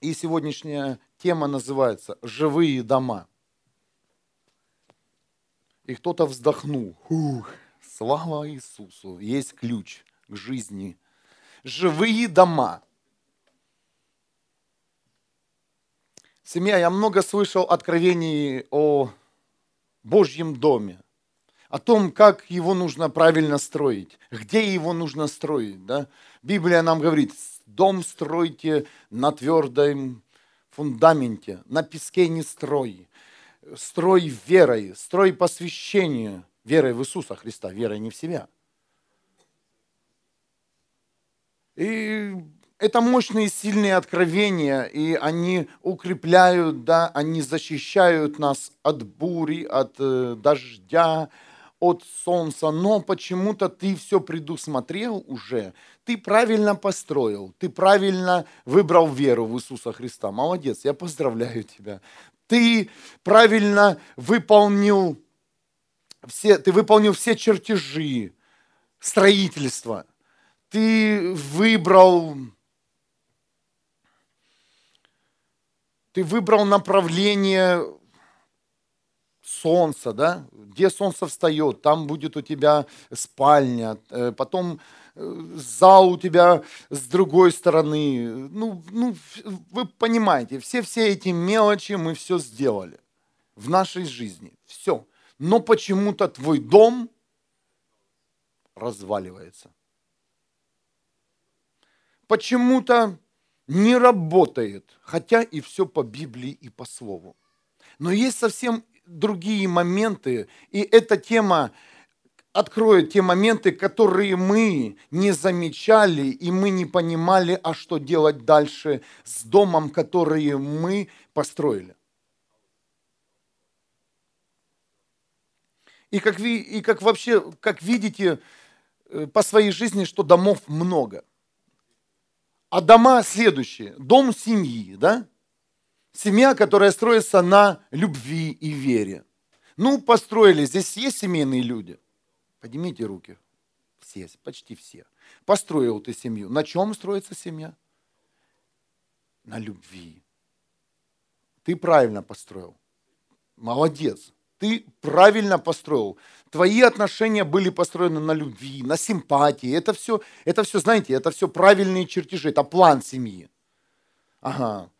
И сегодняшняя тема называется «Живые дома». И кто-то вздохнул. Фух, слава Иисусу, есть ключ к жизни. Живые дома. Семья, я много слышал откровений о Божьем доме, о том, как его нужно правильно строить, где его нужно строить. Да? Библия нам говорит, дом стройте на твердом фундаменте, на песке не строй. Строй верой, строй посвящение верой в Иисуса Христа, верой не в себя. И это мощные, сильные откровения, и они укрепляют, да, они защищают нас от бури, от э, дождя, от солнца, но почему-то ты все предусмотрел уже, ты правильно построил, ты правильно выбрал веру в Иисуса Христа. Молодец, я поздравляю тебя. Ты правильно выполнил все, ты выполнил все чертежи строительства. Ты выбрал ты выбрал направление солнца, да, где солнце встает, там будет у тебя спальня, э, потом э, зал у тебя с другой стороны. Ну, ну, вы понимаете, все-все эти мелочи мы все сделали в нашей жизни, все. Но почему-то твой дом разваливается. Почему-то не работает, хотя и все по Библии и по Слову. Но есть совсем другие моменты, и эта тема откроет те моменты, которые мы не замечали, и мы не понимали, а что делать дальше с домом, который мы построили. И как, ви, и как вообще, как видите э, по своей жизни, что домов много. А дома следующие. Дом семьи, да? Семья, которая строится на любви и вере. Ну, построили, здесь есть семейные люди? Поднимите руки. Все, почти все. Построил ты семью. На чем строится семья? На любви. Ты правильно построил. Молодец. Ты правильно построил. Твои отношения были построены на любви, на симпатии. Это все, это все, знаете, это все правильные чертежи, это план семьи. Ага.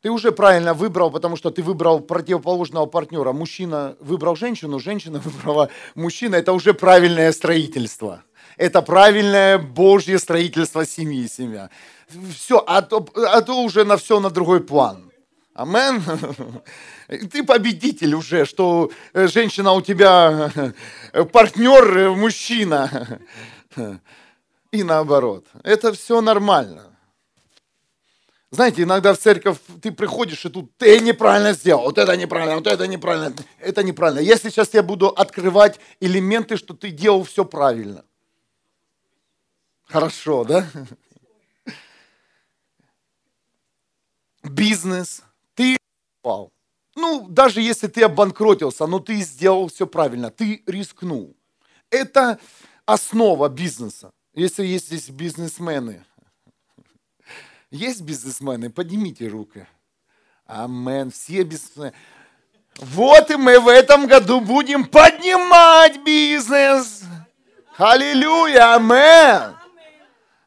Ты уже правильно выбрал, потому что ты выбрал противоположного партнера. Мужчина выбрал женщину, женщина выбрала мужчину. Это уже правильное строительство. Это правильное Божье строительство семьи, семья. Все, а то, а то уже на все на другой план. Амен. Ты победитель уже, что женщина у тебя партнер, мужчина. И наоборот. Это все нормально. Знаете, иногда в церковь ты приходишь, и тут ты неправильно сделал, вот это неправильно, вот это неправильно, это неправильно. Я сейчас я буду открывать элементы, что ты делал все правильно. Хорошо, да? Бизнес. Ты попал. Ну, даже если ты обанкротился, но ты сделал все правильно, ты рискнул. Это основа бизнеса. Если есть здесь бизнесмены, есть бизнесмены? Поднимите руки. Амен. Все бизнесмены. Вот и мы в этом году будем поднимать бизнес. Аллилуйя, амен.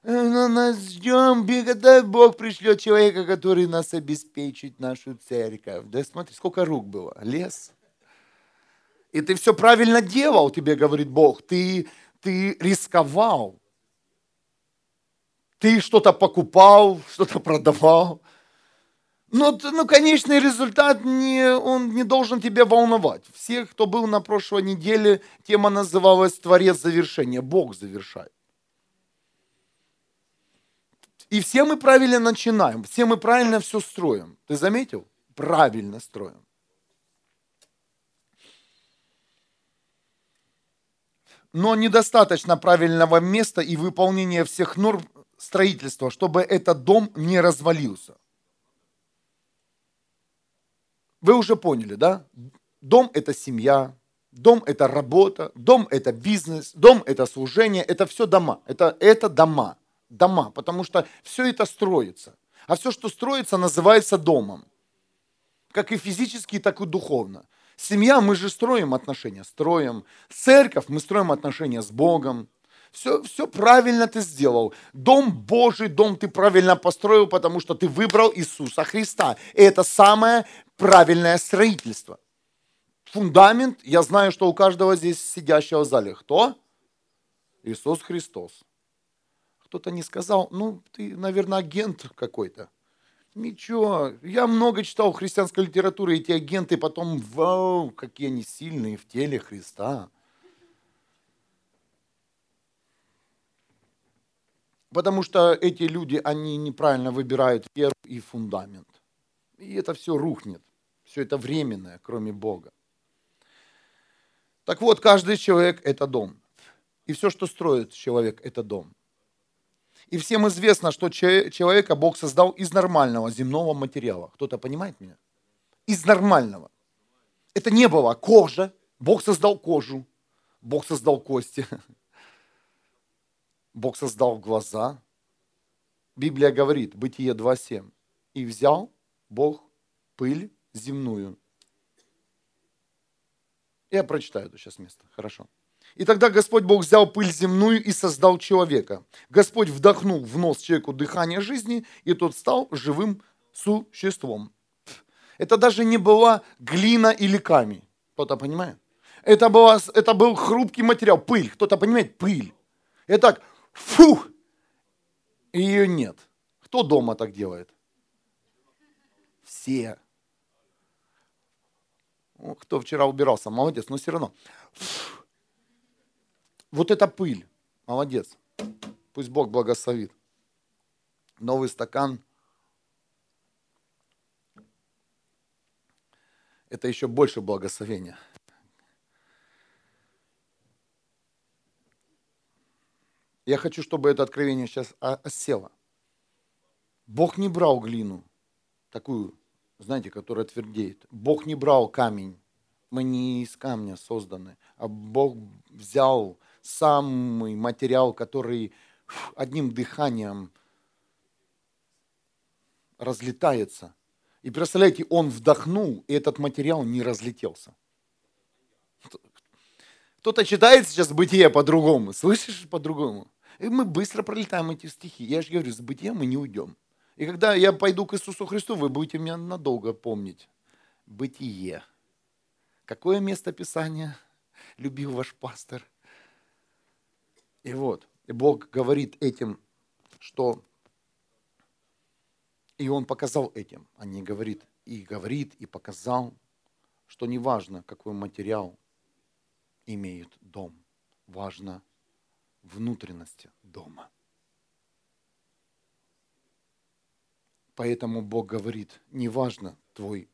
Но нас ждем, когда Бог пришлет человека, который нас обеспечит, нашу церковь. Да смотри, сколько рук было. Лес. И ты все правильно делал, тебе говорит Бог. Ты, ты рисковал. Ты что-то покупал, что-то продавал. Но, ну, конечный результат, не, он не должен тебя волновать. Всех, кто был на прошлой неделе, тема называлась «Творец завершения». Бог завершает. И все мы правильно начинаем, все мы правильно все строим. Ты заметил? Правильно строим. Но недостаточно правильного места и выполнения всех норм строительства, чтобы этот дом не развалился. Вы уже поняли, да? Дом – это семья, дом – это работа, дом – это бизнес, дом – это служение, это все дома. Это, это дома, дома, потому что все это строится. А все, что строится, называется домом. Как и физически, так и духовно. Семья, мы же строим отношения, строим. Церковь, мы строим отношения с Богом. Все, все правильно ты сделал. Дом Божий, дом ты правильно построил, потому что ты выбрал Иисуса Христа. И это самое правильное строительство. Фундамент, я знаю, что у каждого здесь сидящего в зале. Кто? Иисус Христос. Кто-то не сказал, ну, ты, наверное, агент какой-то. Ничего, я много читал христианской литературы, эти агенты потом, вау, какие они сильные в теле Христа. Потому что эти люди, они неправильно выбирают веру и фундамент. И это все рухнет. Все это временное, кроме Бога. Так вот, каждый человек – это дом. И все, что строит человек, это дом. И всем известно, что человека Бог создал из нормального земного материала. Кто-то понимает меня? Из нормального. Это не было кожа. Бог создал кожу. Бог создал кости. Бог создал глаза. Библия говорит, Бытие 2.7. И взял Бог пыль земную. Я прочитаю это сейчас место. Хорошо. И тогда Господь Бог взял пыль земную и создал человека. Господь вдохнул в нос человеку дыхание жизни, и тот стал живым существом. Это даже не была глина или камень. Кто-то понимает? Это, была, это был хрупкий материал, пыль. Кто-то понимает? Пыль. И и ее нет. Кто дома так делает? Все. Кто вчера убирался, молодец, но все равно. Вот это пыль. Молодец. Пусть Бог благословит. Новый стакан. Это еще больше благословения. Я хочу, чтобы это откровение сейчас осело. Бог не брал глину, такую, знаете, которая твердеет. Бог не брал камень. Мы не из камня созданы, а Бог взял самый материал, который одним дыханием разлетается. И представляете, он вдохнул, и этот материал не разлетелся. Кто-то читает сейчас бытие по-другому, слышишь по-другому. И мы быстро пролетаем эти стихи. Я же говорю, с бытия мы не уйдем. И когда я пойду к Иисусу Христу, вы будете меня надолго помнить. Бытие. Какое место Писания любил ваш пастор? И вот, и Бог говорит этим, что и Он показал этим, а не говорит, и говорит, и показал, что не важно, какой материал имеет дом, важно внутренности дома. Поэтому Бог говорит, не важно твой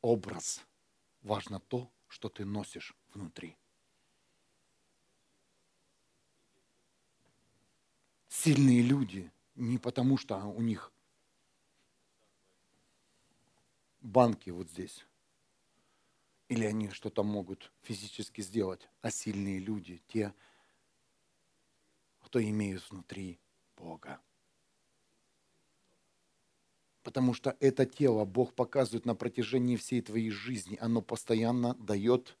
образ, важно то, что ты носишь внутри. сильные люди не потому, что у них банки вот здесь, или они что-то могут физически сделать, а сильные люди, те, кто имеют внутри Бога. Потому что это тело Бог показывает на протяжении всей твоей жизни. Оно постоянно дает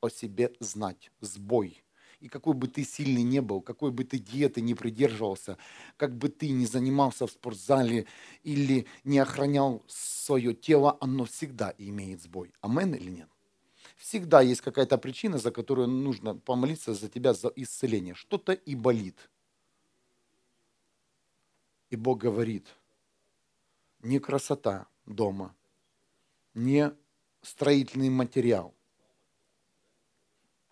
о себе знать. Сбой и какой бы ты сильный не был, какой бы ты диеты не придерживался, как бы ты не занимался в спортзале или не охранял свое тело, оно всегда имеет сбой. Амен или нет? Всегда есть какая-то причина, за которую нужно помолиться за тебя за исцеление. Что-то и болит. И Бог говорит, не красота дома, не строительный материал –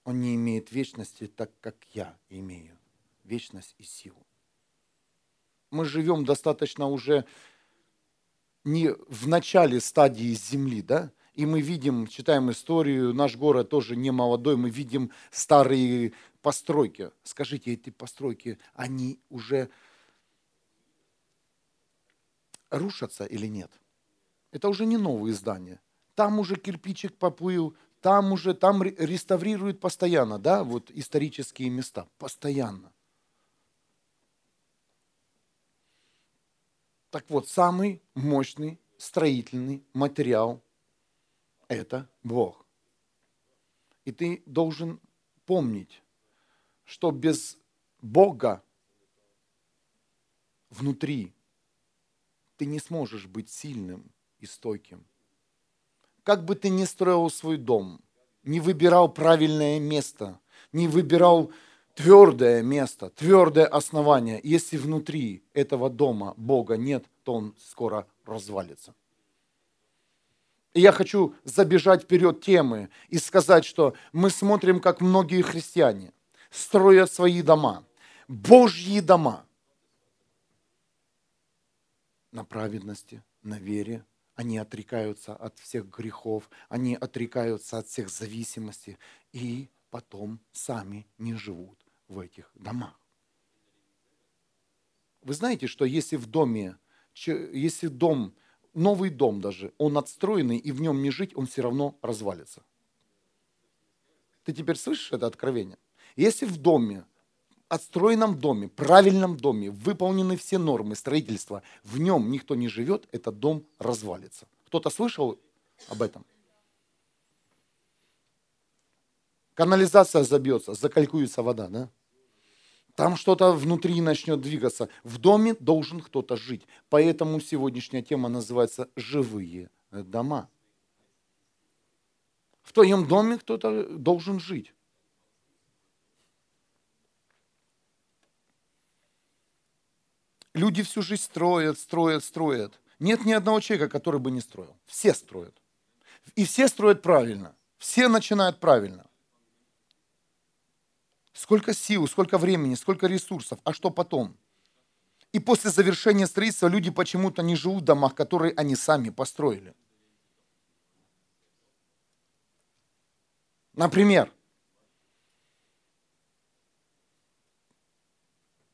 он не имеет вечности так, как я имею. Вечность и силу. Мы живем достаточно уже не в начале стадии Земли, да? И мы видим, читаем историю, наш город тоже не молодой, мы видим старые постройки. Скажите, эти постройки, они уже рушатся или нет? Это уже не новые здания. Там уже кирпичик поплыл, там уже, там реставрируют постоянно, да, вот исторические места, постоянно. Так вот, самый мощный строительный материал – это Бог. И ты должен помнить, что без Бога внутри ты не сможешь быть сильным и стойким. Как бы ты ни строил свой дом, не выбирал правильное место, не выбирал твердое место, твердое основание, если внутри этого дома Бога нет, то он скоро развалится. И я хочу забежать вперед темы и сказать, что мы смотрим, как многие христиане строят свои дома, Божьи дома, на праведности, на вере. Они отрекаются от всех грехов, они отрекаются от всех зависимостей и потом сами не живут в этих домах. Вы знаете, что если в доме, если дом, новый дом даже, он отстроенный и в нем не жить, он все равно развалится. Ты теперь слышишь это откровение? Если в доме, отстроенном доме, правильном доме, выполнены все нормы строительства, в нем никто не живет, этот дом развалится. Кто-то слышал об этом? Канализация забьется, закалькуется вода, да? Там что-то внутри начнет двигаться. В доме должен кто-то жить. Поэтому сегодняшняя тема называется «Живые дома». В твоем доме кто-то должен жить. Люди всю жизнь строят, строят, строят. Нет ни одного человека, который бы не строил. Все строят. И все строят правильно. Все начинают правильно. Сколько сил, сколько времени, сколько ресурсов, а что потом? И после завершения строительства люди почему-то не живут в домах, которые они сами построили. Например,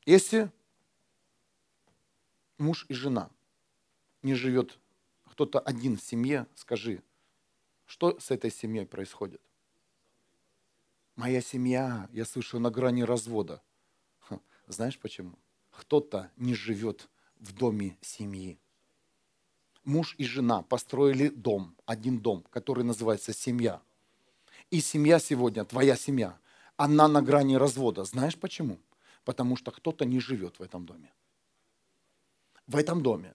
если муж и жена не живет кто-то один в семье, скажи, что с этой семьей происходит? Моя семья, я слышу, на грани развода. Знаешь почему? Кто-то не живет в доме семьи. Муж и жена построили дом, один дом, который называется семья. И семья сегодня, твоя семья, она на грани развода. Знаешь почему? Потому что кто-то не живет в этом доме. В этом доме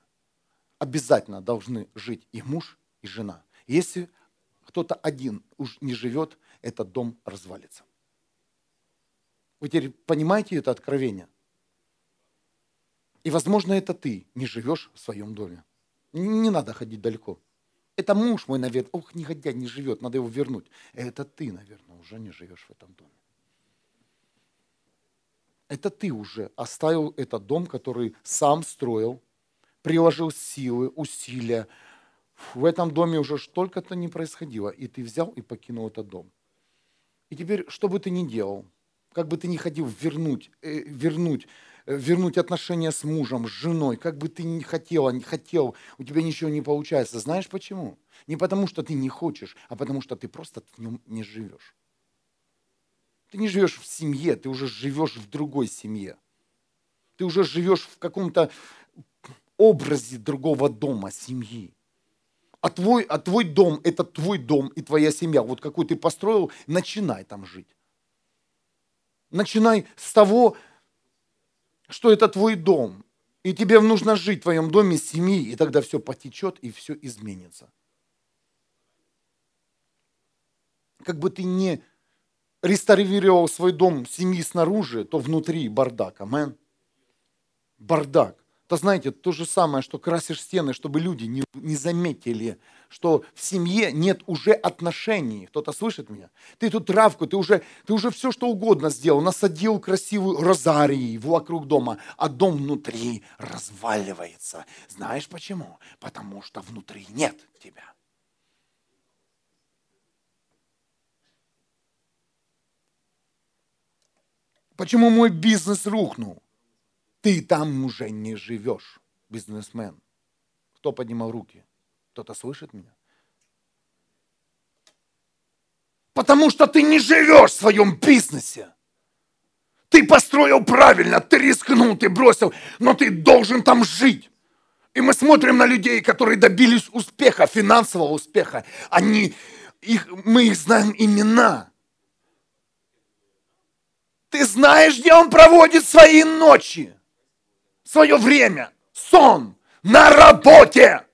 обязательно должны жить и муж, и жена. Если кто-то один уж не живет, этот дом развалится. Вы теперь понимаете это откровение? И, возможно, это ты не живешь в своем доме. Не надо ходить далеко. Это муж мой, наверное, ох, негодяй не живет, надо его вернуть. Это ты, наверное, уже не живешь в этом доме. Это ты уже оставил этот дом, который сам строил, приложил силы, усилия. В этом доме уже столько-то не происходило, и ты взял и покинул этот дом. И теперь, что бы ты ни делал, как бы ты ни ходил вернуть, э, вернуть, э, вернуть отношения с мужем, с женой, как бы ты ни хотел, не хотел, у тебя ничего не получается. Знаешь почему? Не потому, что ты не хочешь, а потому, что ты просто в нем не живешь. Ты не живешь в семье, ты уже живешь в другой семье. Ты уже живешь в каком-то образе другого дома, семьи. А твой, а твой дом – это твой дом и твоя семья. Вот какой ты построил, начинай там жить. Начинай с того, что это твой дом. И тебе нужно жить в твоем доме семьи, и тогда все потечет и все изменится. Как бы ты не реставрировал свой дом семьи снаружи, то внутри бардак. Амен. Бардак. Это, знаете, то же самое, что красишь стены, чтобы люди не, не заметили, что в семье нет уже отношений. Кто-то слышит меня? Ты тут травку, ты уже, ты уже все, что угодно сделал. Насадил красивую розарий вокруг дома, а дом внутри разваливается. Знаешь почему? Потому что внутри нет тебя. Почему мой бизнес рухнул? Ты там уже не живешь, бизнесмен. Кто поднимал руки? Кто-то слышит меня? Потому что ты не живешь в своем бизнесе. Ты построил правильно, ты рискнул, ты бросил, но ты должен там жить. И мы смотрим на людей, которые добились успеха, финансового успеха. Они, их, мы их знаем имена. Ты знаешь, где он проводит свои ночи, свое время, сон, на работе,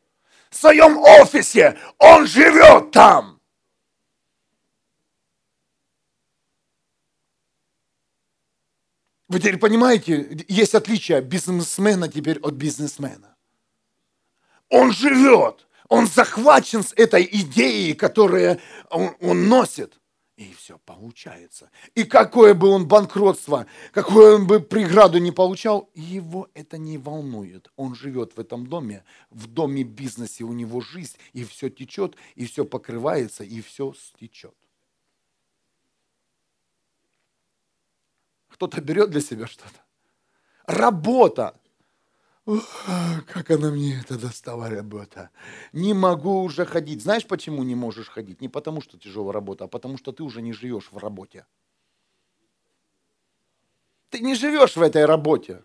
в своем офисе. Он живет там. Вы теперь понимаете, есть отличие бизнесмена теперь от бизнесмена. Он живет, он захвачен с этой идеей, которую он, он носит. И все получается. И какое бы он банкротство, какое он бы преграду не получал, его это не волнует. Он живет в этом доме, в доме бизнесе у него жизнь, и все течет, и все покрывается, и все стечет. Кто-то берет для себя что-то. Работа как она мне это достала работа. Не могу уже ходить. Знаешь, почему не можешь ходить? Не потому, что тяжелая работа, а потому, что ты уже не живешь в работе. Ты не живешь в этой работе.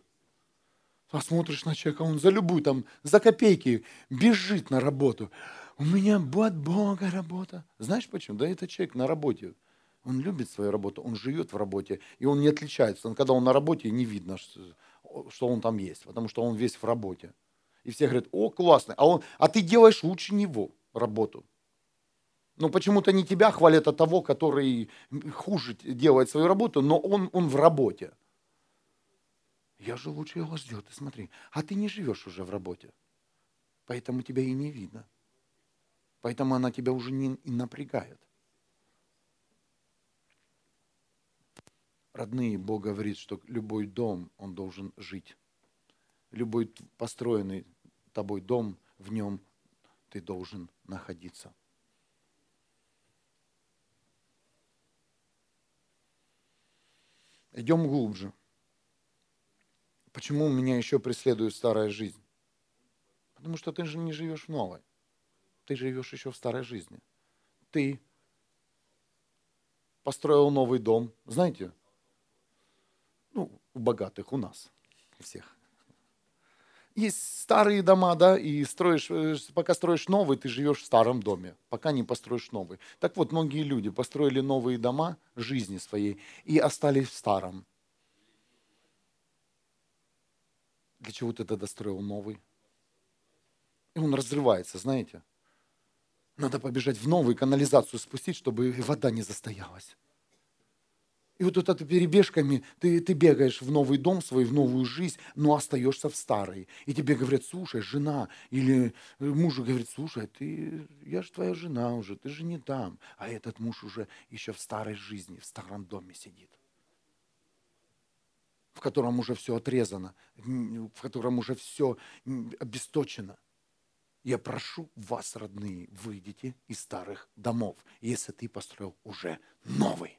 Посмотришь на человека, он за любую там, за копейки бежит на работу. У меня от Бога работа. Знаешь почему? Да это человек на работе. Он любит свою работу, он живет в работе, и он не отличается. Он, когда он на работе, не видно, что что он там есть, потому что он весь в работе. И все говорят, о, классно, а, он, а ты делаешь лучше него работу. Но почему-то не тебя хвалят, а того, который хуже делает свою работу, но он, он в работе. Я же лучше его сделал, ты смотри. А ты не живешь уже в работе. Поэтому тебя и не видно. Поэтому она тебя уже не напрягает. Родные, Бог говорит, что любой дом, он должен жить. Любой построенный тобой дом, в нем ты должен находиться. Идем глубже. Почему меня еще преследует старая жизнь? Потому что ты же не живешь в новой. Ты живешь еще в старой жизни. Ты построил новый дом. Знаете, у богатых, у нас, у всех. Есть старые дома, да, и строишь, э, пока строишь новый, ты живешь в старом доме, пока не построишь новый. Так вот, многие люди построили новые дома жизни своей и остались в старом. Для чего ты тогда строил новый? И он разрывается, знаете. Надо побежать в новую канализацию спустить, чтобы вода не застоялась. И вот это перебежками ты, ты бегаешь в новый дом свой, в новую жизнь, но остаешься в старой. И тебе говорят, слушай, жена, или муж говорит, слушай, ты, я же твоя жена уже, ты же не там. А этот муж уже еще в старой жизни, в старом доме сидит в котором уже все отрезано, в котором уже все обесточено. Я прошу вас, родные, выйдите из старых домов, если ты построил уже новый.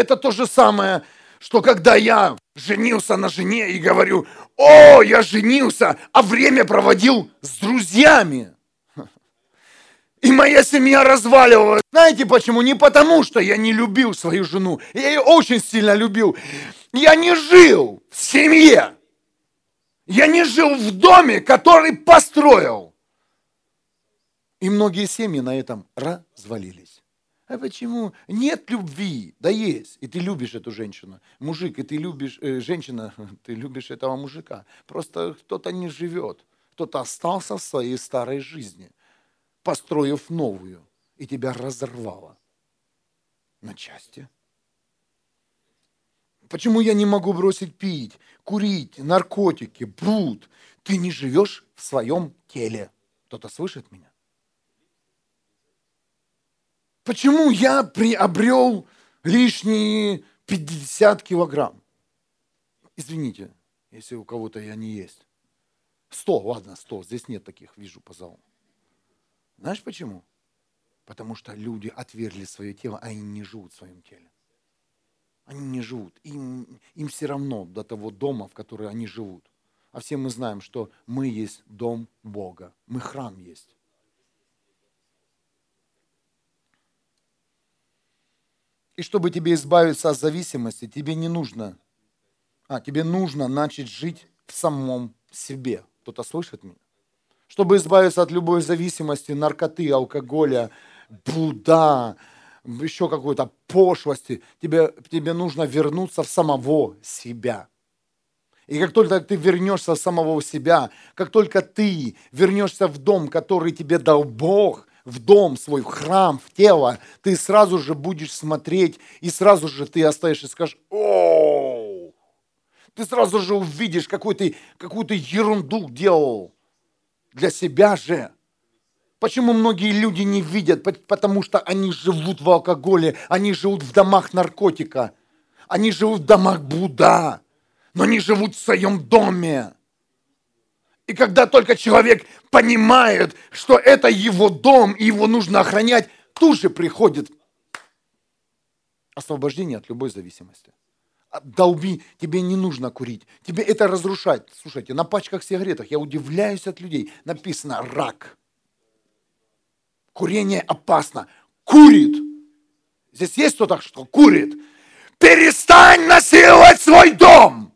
Это то же самое, что когда я женился на жене и говорю, о, я женился, а время проводил с друзьями. И моя семья разваливалась. Знаете почему? Не потому, что я не любил свою жену. Я ее очень сильно любил. Я не жил в семье. Я не жил в доме, который построил. И многие семьи на этом развалились. А почему? Нет любви. Да есть. И ты любишь эту женщину. Мужик, и ты любишь, э, женщина, ты любишь этого мужика. Просто кто-то не живет. Кто-то остался в своей старой жизни, построив новую, и тебя разорвало на части. Почему я не могу бросить пить, курить, наркотики, блуд? Ты не живешь в своем теле. Кто-то слышит меня? Почему я приобрел лишние 50 килограмм? Извините, если у кого-то я не есть. 100, ладно, 100, здесь нет таких, вижу по залу. Знаешь почему? Потому что люди отвергли свое тело, а они не живут в своем теле. Они не живут. Им, им все равно до того дома, в который они живут. А все мы знаем, что мы есть дом Бога. Мы храм есть. И чтобы тебе избавиться от зависимости, тебе не нужно, а тебе нужно начать жить в самом себе. Кто-то слышит меня? Чтобы избавиться от любой зависимости, наркоты, алкоголя, блуда, еще какой-то пошлости, тебе, тебе нужно вернуться в самого себя. И как только ты вернешься в самого себя, как только ты вернешься в дом, который тебе дал Бог, в дом свой, в храм, в тело, ты сразу же будешь смотреть, и сразу же ты оставишь и скажешь, о, ты сразу же увидишь, какую ты какую-то ерунду делал для себя же. Почему многие люди не видят? Потому что они живут в алкоголе, они живут в домах наркотика, они живут в домах блуда, но они живут в своем доме. И когда только человек понимает, что это его дом, и его нужно охранять, тут же приходит освобождение от любой зависимости. Долби, тебе не нужно курить, тебе это разрушать. Слушайте, на пачках сигаретах я удивляюсь от людей, написано рак – Курение опасно. Курит. Здесь есть кто-то, что курит. Перестань насиловать свой дом.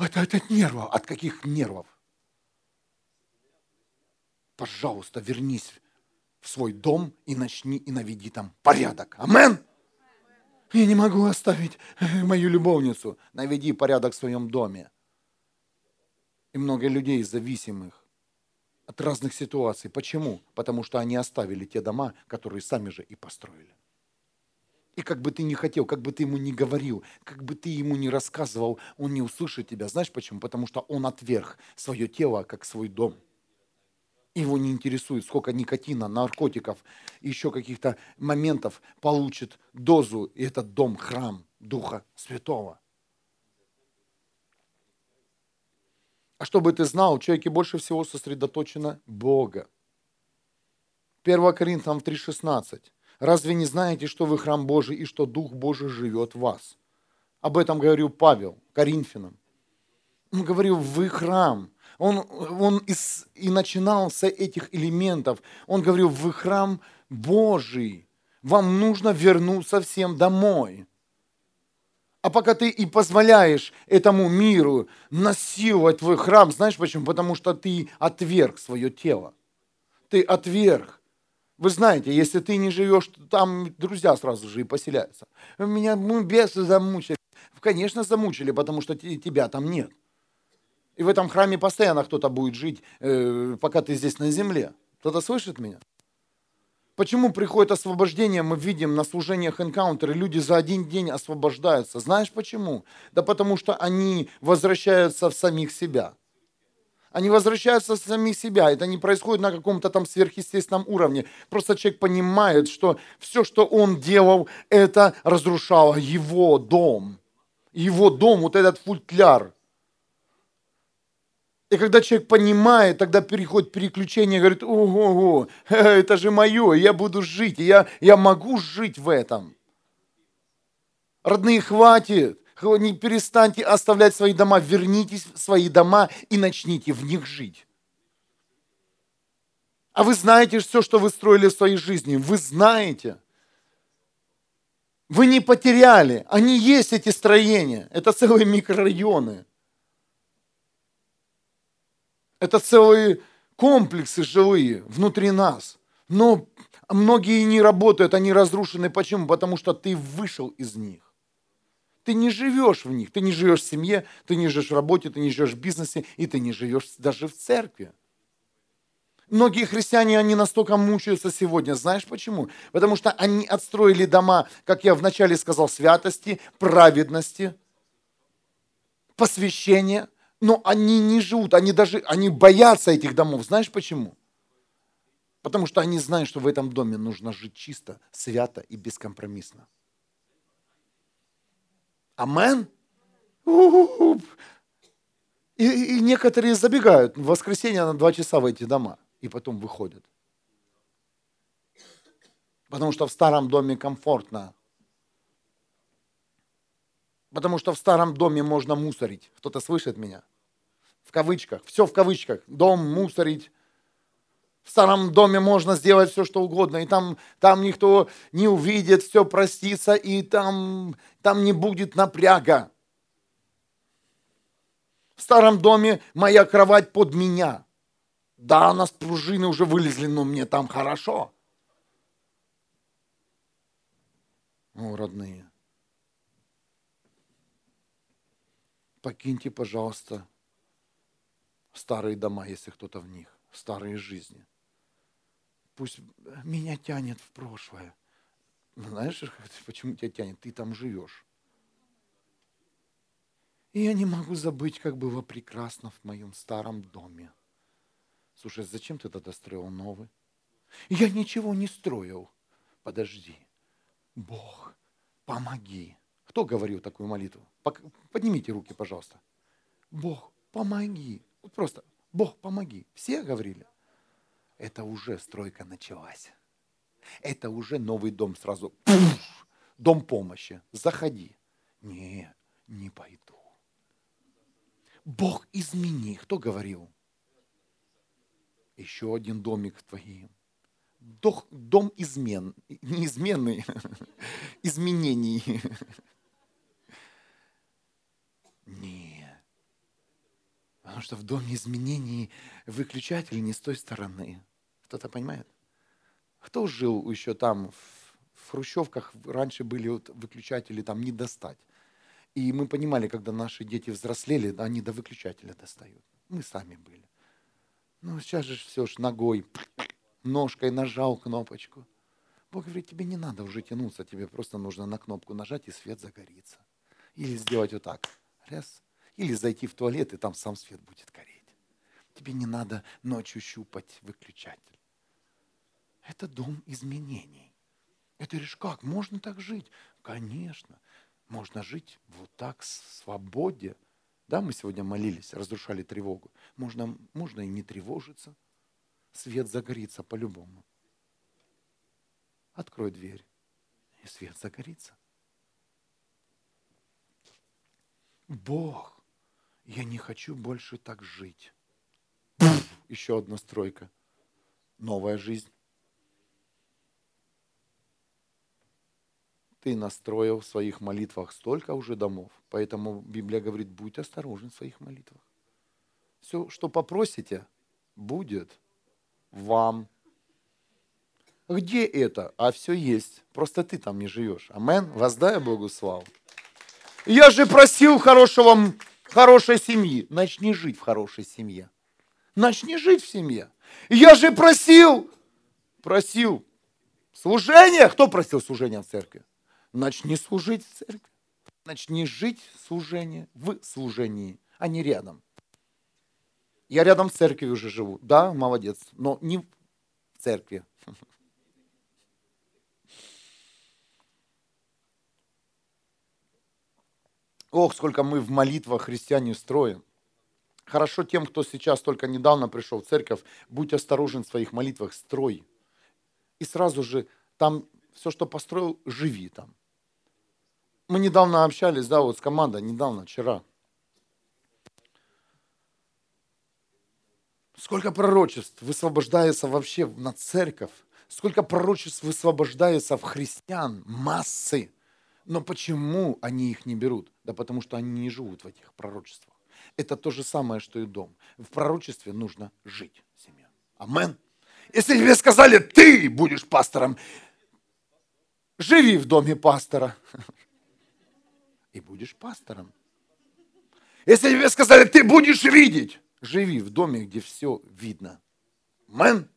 Это, это нервов. От каких нервов? Пожалуйста, вернись в свой дом и начни и наведи там порядок. Амен. Я не могу оставить мою любовницу. Наведи порядок в своем доме. И много людей зависимых от разных ситуаций. Почему? Потому что они оставили те дома, которые сами же и построили. И как бы ты ни хотел, как бы ты ему ни говорил, как бы ты ему ни рассказывал, он не услышит тебя. Знаешь почему? Потому что он отверг свое тело, как свой дом. Его не интересует, сколько никотина, наркотиков, еще каких-то моментов получит дозу, и этот дом, храм Духа Святого. А чтобы ты знал, в человеке больше всего сосредоточено Бога. 1 Коринфянам 3,16. Разве не знаете, что вы храм Божий и что Дух Божий живет в вас? Об этом говорил Павел Коринфянам. Он говорил, вы храм. Он, он из, и начинал с этих элементов. Он говорил, вы храм Божий. Вам нужно вернуться всем домой. А пока ты и позволяешь этому миру насиловать твой храм, знаешь почему? Потому что ты отверг свое тело. Ты отверг. Вы знаете, если ты не живешь, там друзья сразу же и поселяются. Меня мы бесы замучили. Конечно, замучили, потому что тебя там нет. И в этом храме постоянно кто-то будет жить, э, пока ты здесь на земле. Кто-то слышит меня? Почему приходит освобождение, мы видим на служениях энкаунтеры, люди за один день освобождаются. Знаешь почему? Да потому что они возвращаются в самих себя. Они возвращаются в самих себя. Это не происходит на каком-то там сверхъестественном уровне. Просто человек понимает, что все, что он делал, это разрушало его дом. Его дом, вот этот футляр – и когда человек понимает, тогда переходит переключение, говорит, ого, это же мое, я буду жить, я, я могу жить в этом. Родные, хватит, не перестаньте оставлять свои дома, вернитесь в свои дома и начните в них жить. А вы знаете все, что вы строили в своей жизни, вы знаете. Вы не потеряли, они есть эти строения, это целые микрорайоны – это целые комплексы жилые внутри нас. Но многие не работают, они разрушены. Почему? Потому что ты вышел из них. Ты не живешь в них, ты не живешь в семье, ты не живешь в работе, ты не живешь в бизнесе, и ты не живешь даже в церкви. Многие христиане, они настолько мучаются сегодня. Знаешь почему? Потому что они отстроили дома, как я вначале сказал, святости, праведности, посвящения – но они не живут, они даже, они боятся этих домов. Знаешь почему? Потому что они знают, что в этом доме нужно жить чисто, свято и бескомпромиссно. Амен? И, и некоторые забегают в воскресенье на два часа в эти дома и потом выходят. Потому что в старом доме комфортно. Потому что в старом доме можно мусорить. Кто-то слышит меня? в кавычках, все в кавычках, дом мусорить. В старом доме можно сделать все, что угодно, и там, там никто не увидит, все простится, и там, там не будет напряга. В старом доме моя кровать под меня. Да, у нас пружины уже вылезли, но мне там хорошо. О, родные, покиньте, пожалуйста, старые дома, если кто-то в них, старые жизни. Пусть меня тянет в прошлое. Знаешь, почему тебя тянет? Ты там живешь. И я не могу забыть, как было прекрасно в моем старом доме. Слушай, зачем ты тогда строил новый? Я ничего не строил. Подожди. Бог, помоги. Кто говорил такую молитву? Поднимите руки, пожалуйста. Бог, помоги. Просто, Бог, помоги. Все говорили? Это уже стройка началась. Это уже новый дом сразу. Пуф, дом помощи. Заходи. Не, не пойду. Бог измени. Кто говорил? Еще один домик твоим. Дом измен, неизменный, изменений. Не. Потому что в доме изменений выключатель не с той стороны. Кто-то понимает? Кто жил еще там в хрущевках, раньше были вот выключатели там не достать. И мы понимали, когда наши дети взрослели, они до выключателя достают. Мы сами были. Ну, сейчас же все ж ногой, ножкой нажал кнопочку. Бог говорит, тебе не надо уже тянуться, тебе просто нужно на кнопку нажать, и свет загорится. Или сделать вот так. Раз. Или зайти в туалет, и там сам свет будет гореть. Тебе не надо ночью щупать выключатель. Это дом изменений. Это ты как? Можно так жить? Конечно. Можно жить вот так, в свободе. Да, мы сегодня молились, разрушали тревогу. Можно, можно и не тревожиться. Свет загорится по-любому. Открой дверь, и свет загорится. Бог, я не хочу больше так жить. Еще одна стройка. Новая жизнь. ты настроил в своих молитвах столько уже домов. Поэтому Библия говорит, будь осторожен в своих молитвах. Все, что попросите, будет вам. Где это? А все есть. Просто ты там не живешь. Амен. Воздай Богу славу. Я же просил хорошего, хорошей семьи. Начни жить в хорошей семье. Начни жить в семье. Я же просил, просил служение. Кто просил служения в церкви? начни служить в церкви. Начни жить служение в служении, а не рядом. Я рядом в церкви уже живу. Да, молодец, но не в церкви. Ох, сколько мы в молитвах христиане строим. Хорошо тем, кто сейчас только недавно пришел в церковь, будь осторожен в своих молитвах, строй. И сразу же там все, что построил, живи там. Мы недавно общались, да, вот с командой, недавно, вчера. Сколько пророчеств высвобождается вообще на церковь, сколько пророчеств высвобождается в христиан, массы. Но почему они их не берут? Да потому что они не живут в этих пророчествах. Это то же самое, что и дом. В пророчестве нужно жить, семья. Амен. Если тебе сказали, ты будешь пастором, живи в доме пастора и будешь пастором. Если тебе сказали, ты будешь видеть, живи в доме, где все видно. Мэн.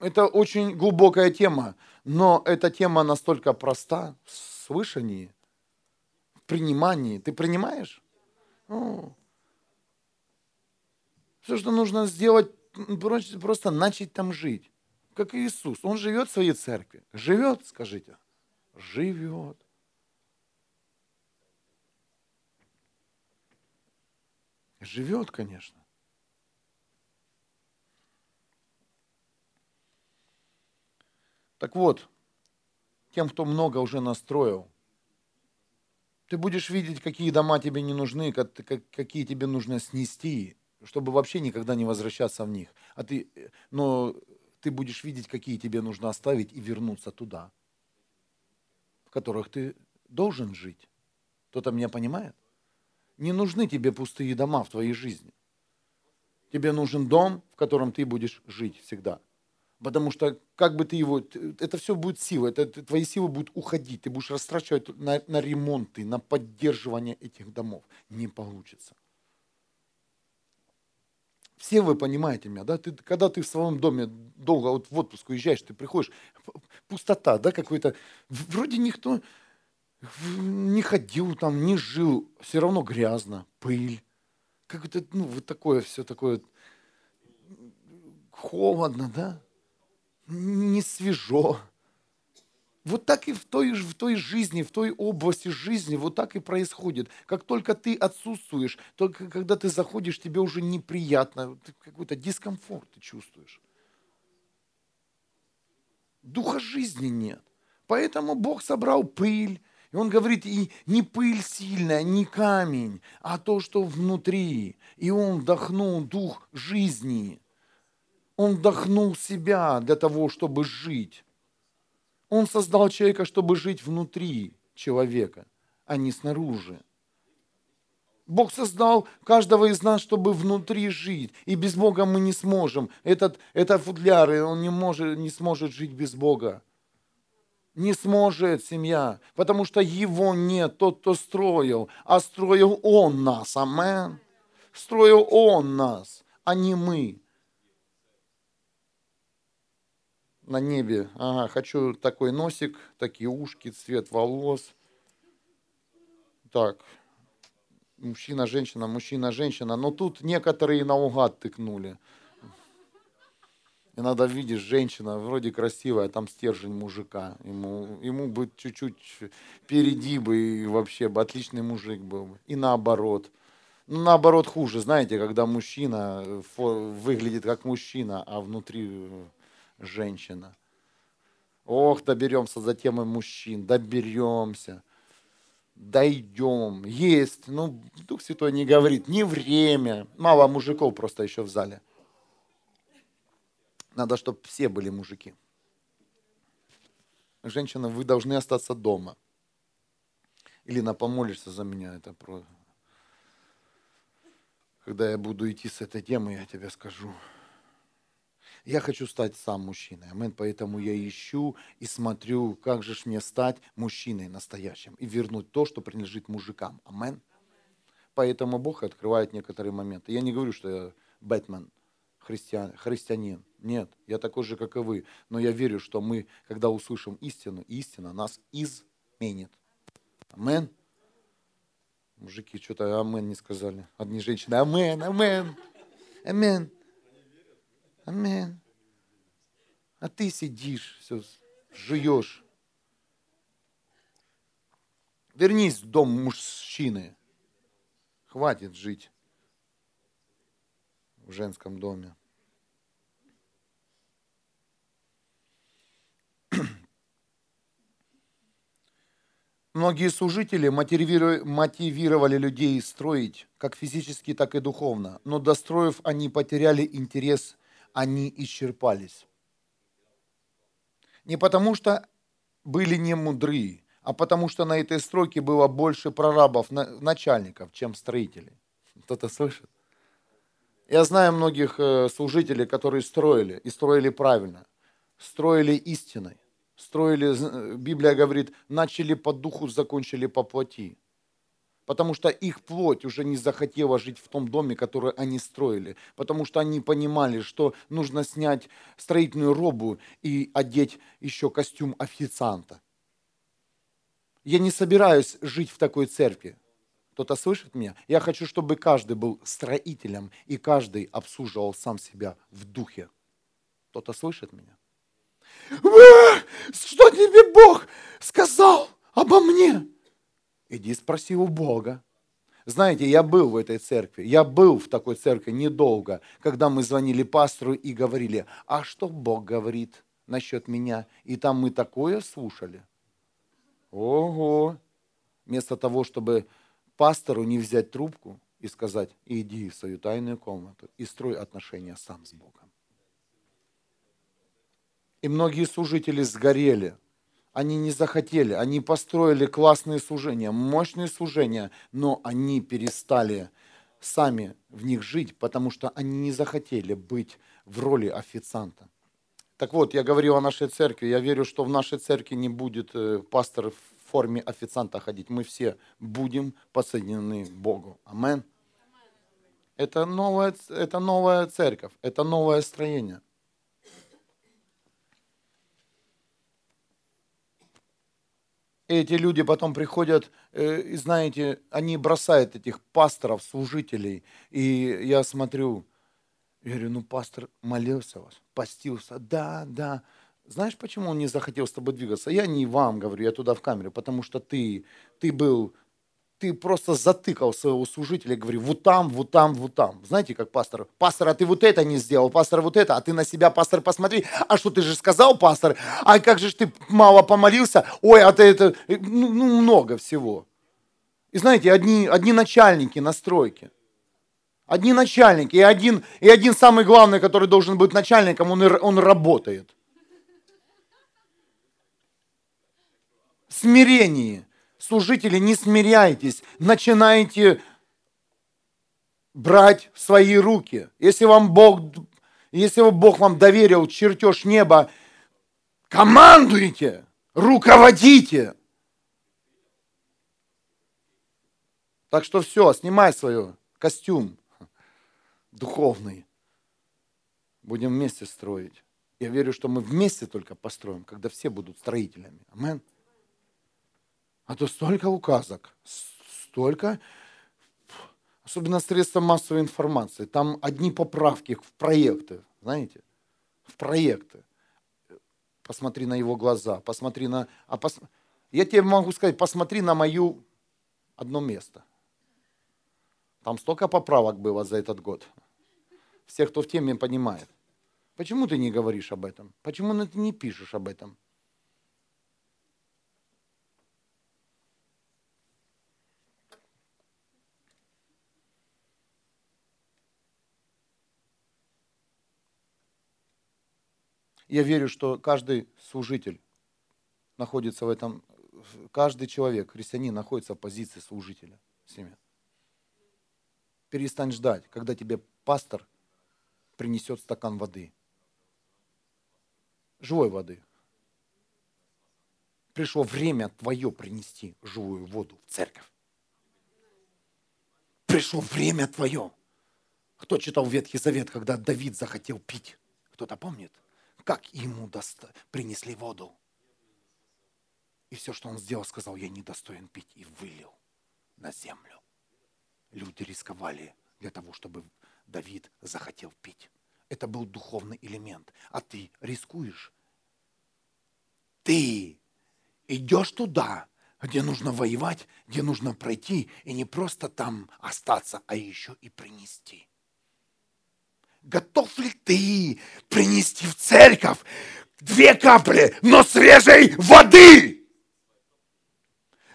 Это очень глубокая тема, но эта тема настолько проста в слышании, в принимании. Ты принимаешь? Ну, все, что нужно сделать, просто начать там жить. Как Иисус. Он живет в своей церкви. Живет, скажите. Живет. Живет, конечно. Так вот, тем, кто много уже настроил, ты будешь видеть, какие дома тебе не нужны, какие тебе нужно снести, чтобы вообще никогда не возвращаться в них. А ты, но ты будешь видеть, какие тебе нужно оставить и вернуться туда, в которых ты должен жить. Кто-то меня понимает? Не нужны тебе пустые дома в твоей жизни. Тебе нужен дом, в котором ты будешь жить всегда. Потому что как бы ты его, это все будет сила, это, твои силы будут уходить, ты будешь растрачивать на, на ремонты, на поддерживание этих домов. Не получится. Все вы понимаете меня, да? Ты, когда ты в своем доме долго вот в отпуск уезжаешь, ты приходишь, пустота, да, какой-то. Вроде никто не ходил там, не жил, все равно грязно, пыль. Как это, ну, вот такое все такое холодно, да? Не свежо. Вот так и в той, в той жизни, в той области жизни, вот так и происходит. Как только ты отсутствуешь, только когда ты заходишь, тебе уже неприятно, какой-то дискомфорт ты чувствуешь. Духа жизни нет. Поэтому Бог собрал пыль, и он говорит, и не пыль сильная, не камень, а то, что внутри. И он вдохнул дух жизни. Он вдохнул себя для того, чтобы жить. Он создал человека, чтобы жить внутри человека, а не снаружи. Бог создал каждого из нас, чтобы внутри жить. И без Бога мы не сможем. Этот, это футляр, он не, может, не сможет жить без Бога. Не сможет семья, потому что его нет, тот, кто строил, а строил он нас. Амен. Строил он нас, а не мы. На небе. Ага, хочу такой носик, такие ушки, цвет волос. Так, мужчина, женщина, мужчина, женщина. Но тут некоторые наугад тыкнули. И надо видишь, женщина вроде красивая, там стержень мужика. Ему, ему бы чуть-чуть впереди бы и вообще бы отличный мужик был бы. И наоборот. Ну, наоборот хуже, знаете, когда мужчина выглядит как мужчина, а внутри женщина. Ох, доберемся за темой мужчин, доберемся, дойдем. Есть, ну, Дух Святой не говорит, не время. Мало мужиков просто еще в зале. Надо, чтобы все были мужики. Женщина, вы должны остаться дома. Или на помолишься за меня, это про... Когда я буду идти с этой темой, я тебе скажу. Я хочу стать сам мужчиной. Амин. Поэтому я ищу и смотрю, как же мне стать мужчиной настоящим и вернуть то, что принадлежит мужикам. Амин. Поэтому Бог открывает некоторые моменты. Я не говорю, что я Бэтмен, христиан, христианин. Нет, я такой же, как и вы. Но я верю, что мы, когда услышим истину, истина нас изменит. Амен. Мужики что-то амен не сказали. Одни женщины амен, амен, амен. Амин. А ты сидишь, все жуешь. Вернись в дом мужчины. Хватит жить в женском доме. Многие служители мотивировали людей строить, как физически, так и духовно, но достроив, они потеряли интерес они исчерпались. Не потому что были не мудры, а потому что на этой стройке было больше прорабов, начальников, чем строителей. Кто-то слышит? Я знаю многих э, служителей, которые строили, и строили правильно. Строили истиной. Строили, Библия говорит, начали по духу, закончили по плоти потому что их плоть уже не захотела жить в том доме, который они строили, потому что они понимали, что нужно снять строительную робу и одеть еще костюм официанта. Я не собираюсь жить в такой церкви. Кто-то слышит меня? Я хочу, чтобы каждый был строителем, и каждый обслуживал сам себя в духе. Кто-то слышит меня? Что тебе Бог сказал обо мне? Иди спроси у Бога. Знаете, я был в этой церкви, я был в такой церкви недолго, когда мы звонили пастору и говорили, а что Бог говорит насчет меня? И там мы такое слушали. Ого! Вместо того, чтобы пастору не взять трубку и сказать, иди в свою тайную комнату и строй отношения сам с Богом. И многие служители сгорели Они не захотели, они построили классные служения, мощные служения, но они перестали сами в них жить, потому что они не захотели быть в роли официанта. Так вот, я говорил о нашей церкви. Я верю, что в нашей церкви не будет э, пастор в форме официанта ходить. Мы все будем подсоединены к Богу. Амен. Это новая, это новая церковь, это новое строение. Эти люди потом приходят, э, и знаете, они бросают этих пасторов, служителей. И я смотрю, я говорю, ну пастор молился вас, постился. Да, да. Знаешь, почему он не захотел с тобой двигаться? Я не вам говорю, я туда в камеру, потому что ты, ты был ты просто затыкал своего служителя и говорил, вот там, вот там, вот там. Знаете, как пастор, пастор, а ты вот это не сделал, пастор, вот это, а ты на себя, пастор, посмотри, а что ты же сказал, пастор, а как же ты мало помолился, ой, а ты это, ну, ну много всего. И знаете, одни, одни начальники на стройке, одни начальники, и один, и один самый главный, который должен быть начальником, он, он работает. Смирение служители, не смиряйтесь, начинайте брать в свои руки. Если вам Бог, если Бог вам доверил чертеж неба, командуйте, руководите. Так что все, снимай свой костюм духовный. Будем вместе строить. Я верю, что мы вместе только построим, когда все будут строителями. Аминь. А то столько указок, столько, особенно средства массовой информации, там одни поправки в проекты, знаете, в проекты. Посмотри на его глаза, посмотри на... А пос... Я тебе могу сказать, посмотри на мою одно место. Там столько поправок было за этот год. Все, кто в теме, понимает. Почему ты не говоришь об этом? Почему ты не пишешь об этом? Я верю, что каждый служитель находится в этом, каждый человек, христианин, находится в позиции служителя семьи. Перестань ждать, когда тебе пастор принесет стакан воды. Живой воды. Пришло время твое принести живую воду в церковь. Пришло время твое. Кто читал Ветхий Завет, когда Давид захотел пить? Кто-то помнит? Как ему доста... принесли воду. И все, что он сделал, сказал, я не достоин пить, и вылил на землю. Люди рисковали для того, чтобы Давид захотел пить. Это был духовный элемент. А ты рискуешь. Ты идешь туда, где нужно воевать, где нужно пройти, и не просто там остаться, а еще и принести готов ли ты принести в церковь две капли, но свежей воды?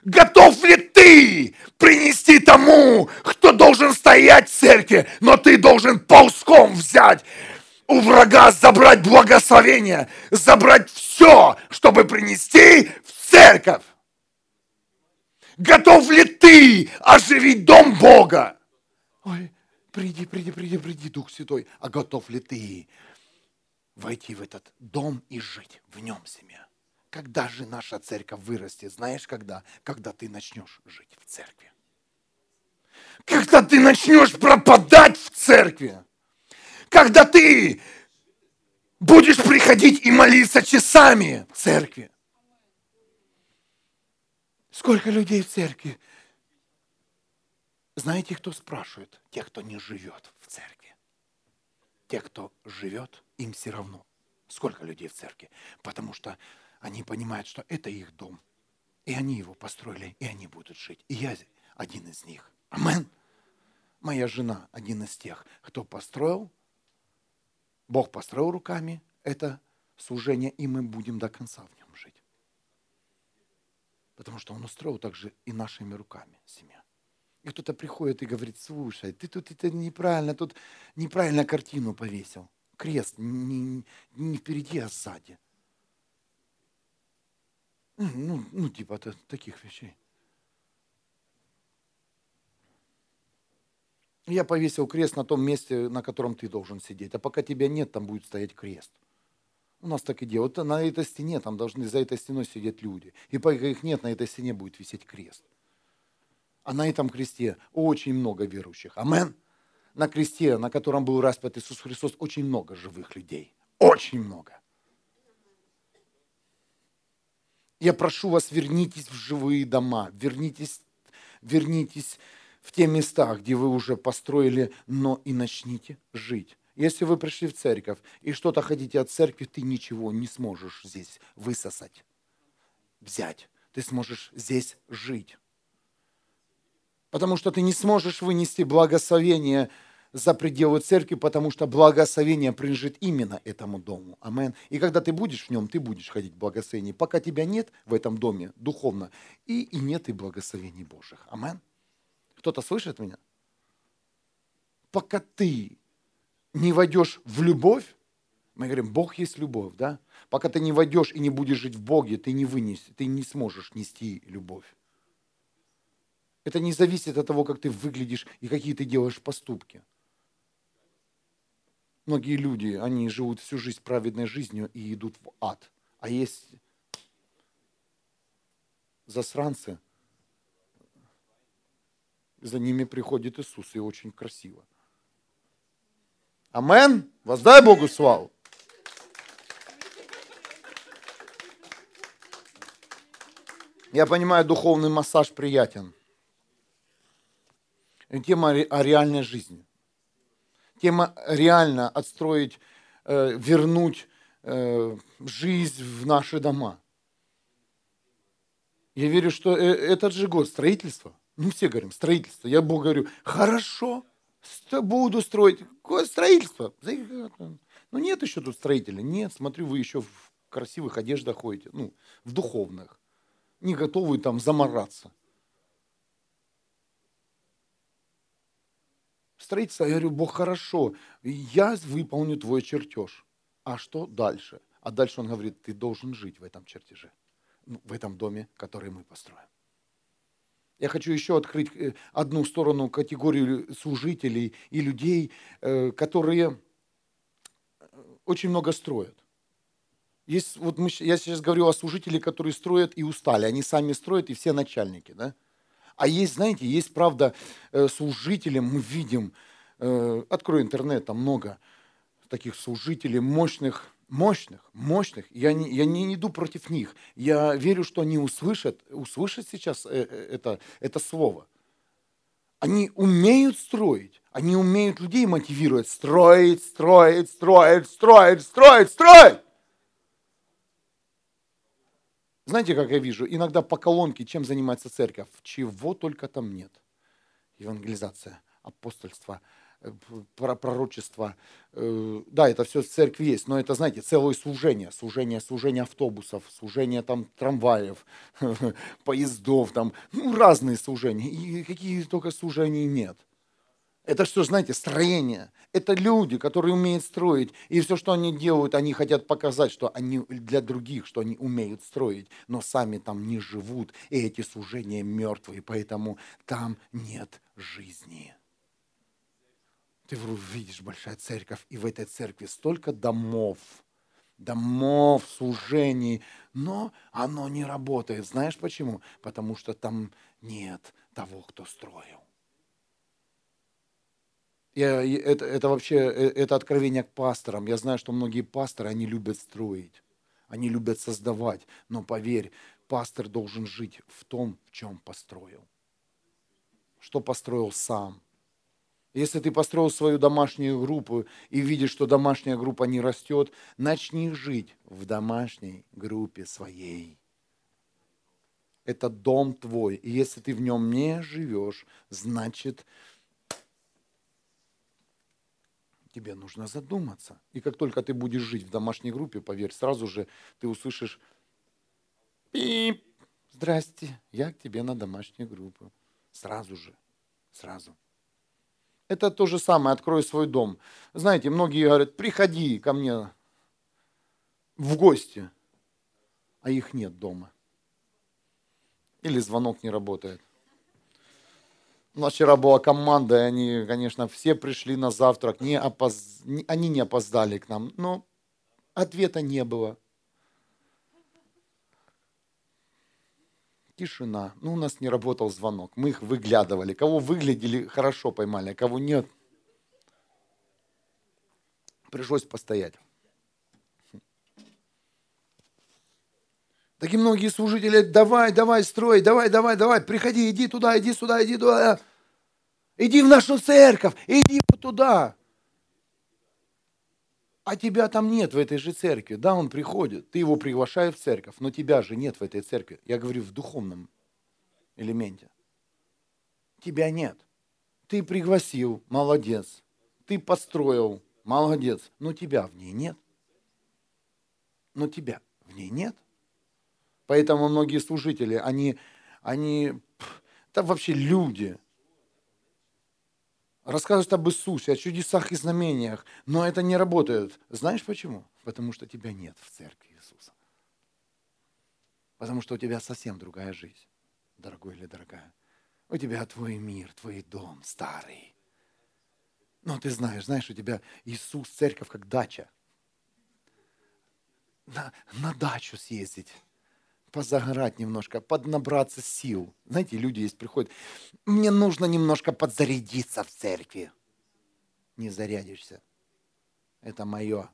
Готов ли ты принести тому, кто должен стоять в церкви, но ты должен ползком взять у врага, забрать благословение, забрать все, чтобы принести в церковь? Готов ли ты оживить дом Бога? Ой, приди, приди, приди, приди, Дух Святой. А готов ли ты войти в этот дом и жить в нем, семья? Когда же наша церковь вырастет? Знаешь, когда? Когда ты начнешь жить в церкви. Когда ты начнешь пропадать в церкви. Когда ты будешь приходить и молиться часами в церкви. Сколько людей в церкви знаете, кто спрашивает? Те, кто не живет в церкви. Те, кто живет, им все равно. Сколько людей в церкви? Потому что они понимают, что это их дом. И они его построили, и они будут жить. И я один из них. Амен. Моя жена один из тех, кто построил, Бог построил руками это служение, и мы будем до конца в нем жить. Потому что Он устроил также и нашими руками семья. И кто-то приходит и говорит, слушай, ты тут это неправильно, тут неправильно картину повесил. Крест не, не впереди, а сзади. Ну, ну типа таких вещей. Я повесил крест на том месте, на котором ты должен сидеть. А пока тебя нет, там будет стоять крест. У нас так и делают. Вот на этой стене, там должны за этой стеной сидеть люди. И пока их нет, на этой стене будет висеть крест. А на этом кресте очень много верующих. Амен. На кресте, на котором был распят Иисус Христос, очень много живых людей. Очень много. Я прошу вас, вернитесь в живые дома, вернитесь, вернитесь в те места, где вы уже построили, но и начните жить. Если вы пришли в церковь и что-то хотите от церкви, ты ничего не сможешь здесь высосать, взять. Ты сможешь здесь жить. Потому что ты не сможешь вынести благословение за пределы церкви, потому что благословение принадлежит именно этому дому. Амен. И когда ты будешь в нем, ты будешь ходить в благословении. Пока тебя нет в этом доме духовно, и, и нет и благословений Божьих. Амен. Кто-то слышит меня? Пока ты не войдешь в любовь, мы говорим, Бог есть любовь, да? Пока ты не войдешь и не будешь жить в Боге, ты не вынесешь, ты не сможешь нести любовь. Это не зависит от того, как ты выглядишь и какие ты делаешь поступки. Многие люди, они живут всю жизнь праведной жизнью и идут в ад. А есть засранцы, за ними приходит Иисус, и очень красиво. Амен. Воздай Богу славу. Я понимаю, духовный массаж приятен. Тема о реальной жизни. Тема реально отстроить, э, вернуть э, жизнь в наши дома. Я верю, что э, этот же год строительства – мы все говорим, строительство. Я Богу говорю, хорошо, буду строить. Какое строительство? Ну нет еще тут строителя. Нет, смотрю, вы еще в красивых одеждах ходите. Ну, в духовных. Не готовы там замораться. Строительство, я говорю, Бог, хорошо, я выполню твой чертеж. А что дальше? А дальше он говорит, ты должен жить в этом чертеже, ну, в этом доме, который мы построим. Я хочу еще открыть э, одну сторону, категорию служителей и людей, э, которые э, очень много строят. Есть, вот мы, я сейчас говорю о служителях, которые строят и устали. Они сами строят, и все начальники. Да? А есть, знаете, есть, правда, служители, мы видим, открой интернет, там много таких служителей, мощных, мощных, мощных. Я не, я не иду против них. Я верю, что они услышат, услышат сейчас э, э, это, это слово. Они умеют строить, они умеют людей мотивировать. Строить, строить, строить, строить, строить, строить. Знаете, как я вижу? Иногда по колонке, чем занимается церковь? Чего только там нет. Евангелизация, апостольство, пророчество. Э, да, это все в церкви есть, но это, знаете, целое служение. Служение, служение автобусов, служение там трамваев, поездов, там, ну, разные служения. И какие только служений нет. Это что, знаете, строение. Это люди, которые умеют строить. И все, что они делают, они хотят показать, что они для других, что они умеют строить. Но сами там не живут. И эти служения мертвые, поэтому там нет жизни. Ты видишь большая церковь, и в этой церкви столько домов, домов, служений, но оно не работает. Знаешь почему? Потому что там нет того, кто строил. Я, это, это вообще, э, это откровение к пасторам. Я знаю, что многие пасторы, они любят строить, они любят создавать. Но поверь, пастор должен жить в том, в чем построил. Что построил сам. Если ты построил свою домашнюю группу и видишь, что домашняя группа не растет, начни жить в домашней группе своей. Это дом твой. И если ты в нем не живешь, значит, тебе нужно задуматься. И как только ты будешь жить в домашней группе, поверь, сразу же ты услышишь «Пип, здрасте, я к тебе на домашнюю группу». Сразу же, сразу. Это то же самое, открой свой дом. Знаете, многие говорят, приходи ко мне в гости, а их нет дома. Или звонок не работает. У нас вчера была команда, и они, конечно, все пришли на завтрак, не опоз... они не опоздали к нам, но ответа не было. Тишина. Ну, у нас не работал звонок. Мы их выглядывали. Кого выглядели, хорошо поймали, а кого нет. Пришлось постоять. Такие многие служители, давай, давай, строй, давай, давай, давай, приходи, иди туда, иди сюда, иди туда. Иди в нашу церковь, иди вот туда. А тебя там нет в этой же церкви. Да, он приходит, ты его приглашаешь в церковь, но тебя же нет в этой церкви. Я говорю в духовном элементе. Тебя нет. Ты пригласил, молодец. Ты построил, молодец. Но тебя в ней нет. Но тебя в ней нет. Поэтому многие служители, они, они, это вообще люди, рассказывают об Иисусе, о чудесах и знамениях, но это не работает. Знаешь почему? Потому что тебя нет в церкви Иисуса. Потому что у тебя совсем другая жизнь, дорогой или дорогая. У тебя твой мир, твой дом старый. Но ты знаешь, знаешь, у тебя Иисус, церковь, как дача. На, на дачу съездить позагорать немножко, поднабраться сил. Знаете, люди есть приходят, мне нужно немножко подзарядиться в церкви. Не зарядишься. Это мое.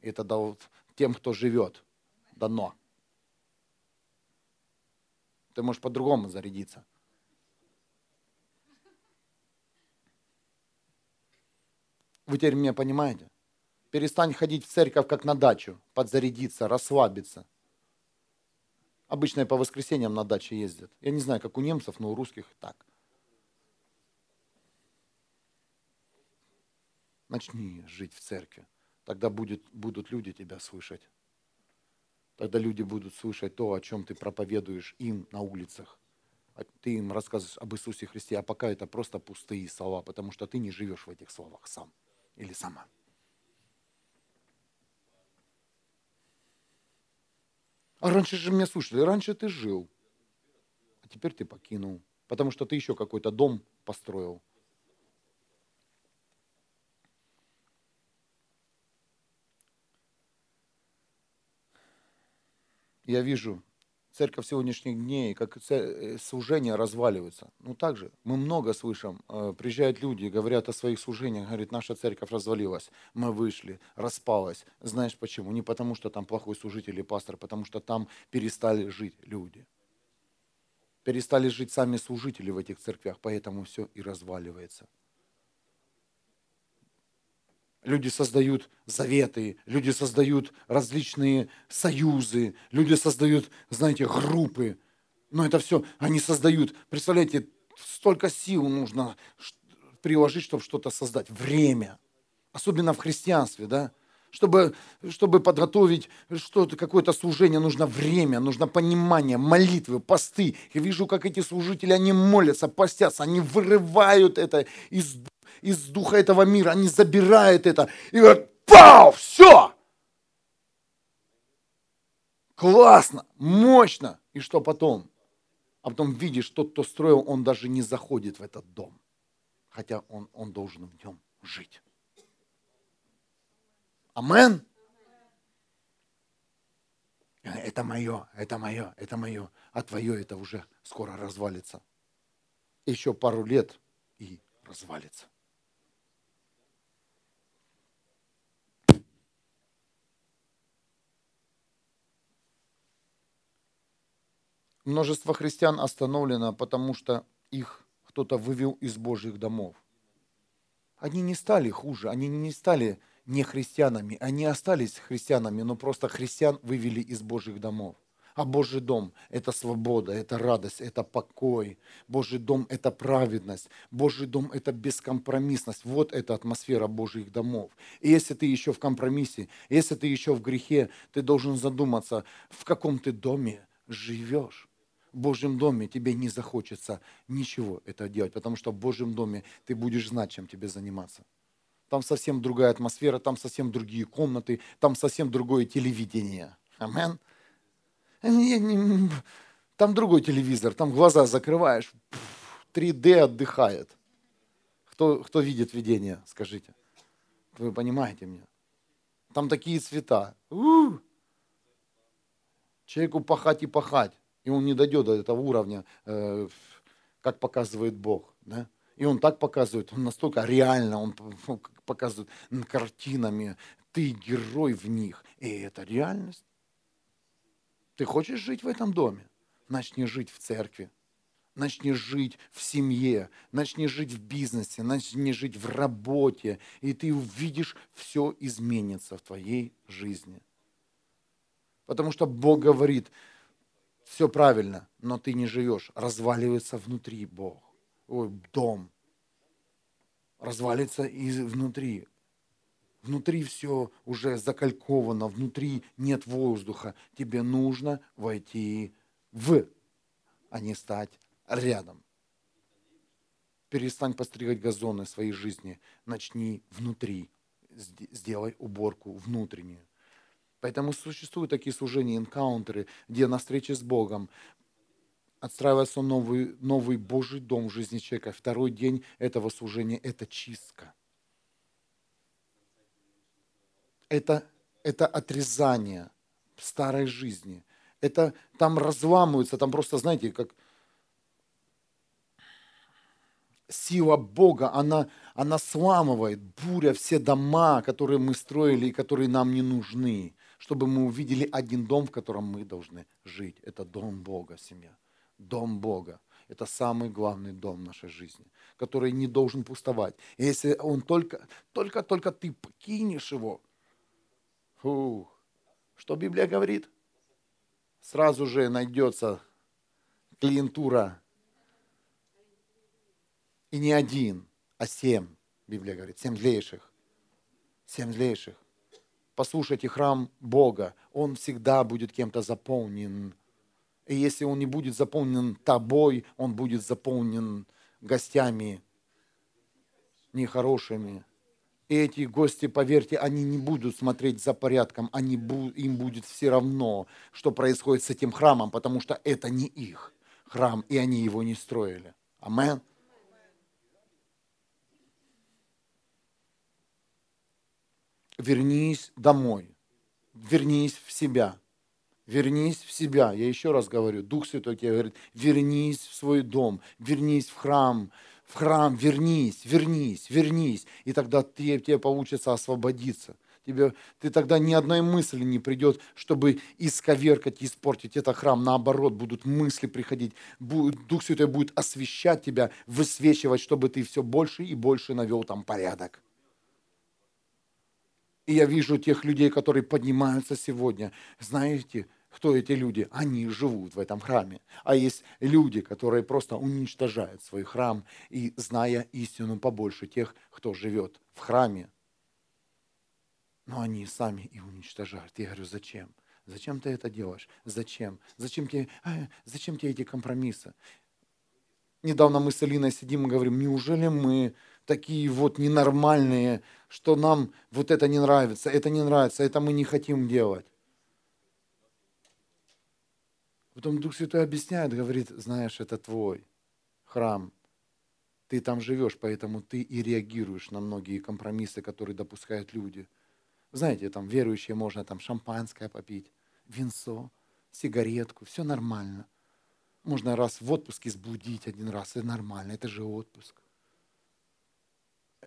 Это дал тем, кто живет. Дано. Ты можешь по-другому зарядиться. Вы теперь меня понимаете? Перестань ходить в церковь, как на дачу, подзарядиться, расслабиться. Обычно по воскресеньям на даче ездят. Я не знаю, как у немцев, но у русских так. Начни жить в церкви. Тогда будет, будут люди тебя слышать. Тогда люди будут слышать то, о чем ты проповедуешь им на улицах. А ты им рассказываешь об Иисусе Христе, а пока это просто пустые слова, потому что ты не живешь в этих словах сам или сама. А раньше же меня слушали, раньше ты жил, а теперь ты покинул, потому что ты еще какой-то дом построил. Я вижу церковь сегодняшних дней, как э, служения разваливаются. Ну так же, мы много слышим, э, приезжают люди, говорят о своих служениях, говорят, наша церковь развалилась, мы вышли, распалась. Знаешь почему? Не потому, что там плохой служитель или пастор, потому что там перестали жить люди. Перестали жить сами служители в этих церквях, поэтому все и разваливается. Люди создают заветы, люди создают различные союзы, люди создают, знаете, группы. Но это все они создают. Представляете, столько сил нужно приложить, чтобы что-то создать. Время. Особенно в христианстве, да? Чтобы, чтобы подготовить что-то, какое-то служение, нужно время, нужно понимание, молитвы, посты. Я вижу, как эти служители, они молятся, постятся, они вырывают это из из духа этого мира, они забирают это и говорят, пау, все! Классно, мощно. И что потом? А потом видишь, тот, кто строил, он даже не заходит в этот дом. Хотя он, он должен в нем жить. Амен. Это мое, это мое, это мое. А твое это уже скоро развалится. Еще пару лет и развалится. Множество христиан остановлено, потому что их кто-то вывел из Божьих домов. Они не стали хуже, они не стали не христианами, они остались христианами, но просто христиан вывели из Божьих домов. А Божий дом – это свобода, это радость, это покой. Божий дом – это праведность. Божий дом – это бескомпромиссность. Вот эта атмосфера Божьих домов. И если ты еще в компромиссе, если ты еще в грехе, ты должен задуматься, в каком ты доме живешь. В Божьем доме тебе не захочется ничего это делать, потому что в Божьем доме ты будешь знать, чем тебе заниматься. Там совсем другая атмосфера, там совсем другие комнаты, там совсем другое телевидение. Амен. Там другой телевизор, там глаза закрываешь, 3D отдыхает. Кто, кто видит видение, скажите? Вы понимаете меня? Там такие цвета. У-у-у. Человеку пахать и пахать, и он не дойдет до этого уровня, э, как показывает Бог. Да? И он так показывает, он настолько реально, он показывает картинами, ты герой в них. И это реальность. Ты хочешь жить в этом доме? Начни жить в церкви. Начни жить в семье, начни жить в бизнесе, начни жить в работе, и ты увидишь, все изменится в твоей жизни. Потому что Бог говорит, все правильно, но ты не живешь, разваливается внутри Бог, ой, дом, развалится и внутри. Все уже закальковано, внутри нет воздуха. Тебе нужно войти в, а не стать рядом. Перестань постригать газоны своей жизни. Начни внутри. Сделай уборку внутреннюю. Поэтому существуют такие служения, энкаунтеры, где на встрече с Богом отстраивается новый, новый Божий дом в жизни человека. Второй день этого служения – это чистка. Это, это отрезание старой жизни. Это там разламывается, там просто, знаете, как сила Бога, она, она сламывает, буря все дома, которые мы строили и которые нам не нужны, чтобы мы увидели один дом, в котором мы должны жить. Это дом Бога, семья. Дом Бога. Это самый главный дом нашей жизни, который не должен пустовать. И если он только, только, только ты покинешь его, фух, что Библия говорит? Сразу же найдется клиентура и не один, а семь, Библия говорит, семь злейших. Семь злейших. Послушайте, храм Бога, он всегда будет кем-то заполнен. И если он не будет заполнен тобой, он будет заполнен гостями нехорошими. И эти гости, поверьте, они не будут смотреть за порядком, они, им будет все равно, что происходит с этим храмом, потому что это не их храм, и они его не строили. Амен. вернись домой, вернись в себя, вернись в себя. Я еще раз говорю, Дух Святой тебе говорит, вернись в свой дом, вернись в храм, в храм, вернись, вернись, вернись. И тогда тебе, тебе получится освободиться. Тебе, ты тогда ни одной мысли не придет, чтобы исковеркать испортить этот храм. Наоборот, будут мысли приходить. Дух Святой будет освещать тебя, высвечивать, чтобы ты все больше и больше навел там порядок. И я вижу тех людей, которые поднимаются сегодня. Знаете, кто эти люди? Они живут в этом храме. А есть люди, которые просто уничтожают свой храм и зная истину побольше тех, кто живет в храме. Но они сами и уничтожают. Я говорю, зачем? Зачем ты это делаешь? Зачем? Зачем тебе, а, зачем тебе эти компромиссы? Недавно мы с Алиной сидим и говорим, неужели мы такие вот ненормальные, что нам вот это не нравится, это не нравится, это мы не хотим делать. Потом Дух Святой объясняет, говорит, знаешь, это твой храм, ты там живешь, поэтому ты и реагируешь на многие компромиссы, которые допускают люди. Знаете, там верующие можно там шампанское попить, винцо, сигаретку, все нормально. Можно раз в отпуске сбудить один раз, это нормально, это же отпуск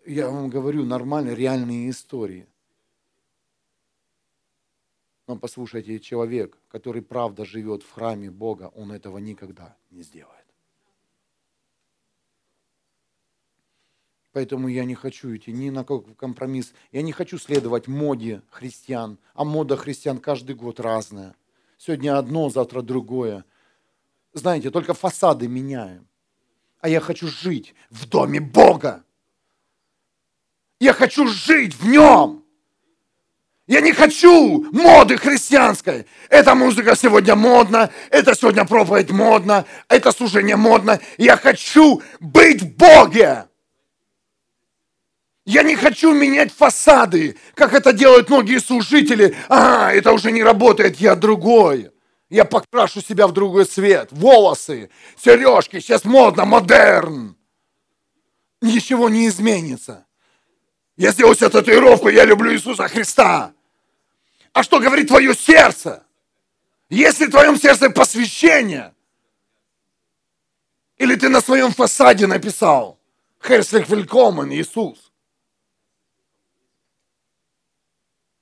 я вам говорю, нормальные, реальные истории. Но послушайте, человек, который правда живет в храме Бога, он этого никогда не сделает. Поэтому я не хочу идти ни на какой компромисс. Я не хочу следовать моде христиан. А мода христиан каждый год разная. Сегодня одно, завтра другое. Знаете, только фасады меняем. А я хочу жить в доме Бога. Я хочу жить в нем. Я не хочу моды христианской. Эта музыка сегодня модна, это сегодня проповедь модна, это служение модно. Я хочу быть в Боге. Я не хочу менять фасады, как это делают многие служители. А, это уже не работает, я другой. Я покрашу себя в другой цвет. Волосы, сережки, сейчас модно, модерн. Ничего не изменится. Я сделал себе татуировку, я люблю Иисуса Христа. А что говорит твое сердце? Если в твоем сердце посвящение, или ты на своем фасаде написал «Herzlich willkommen, Иисус».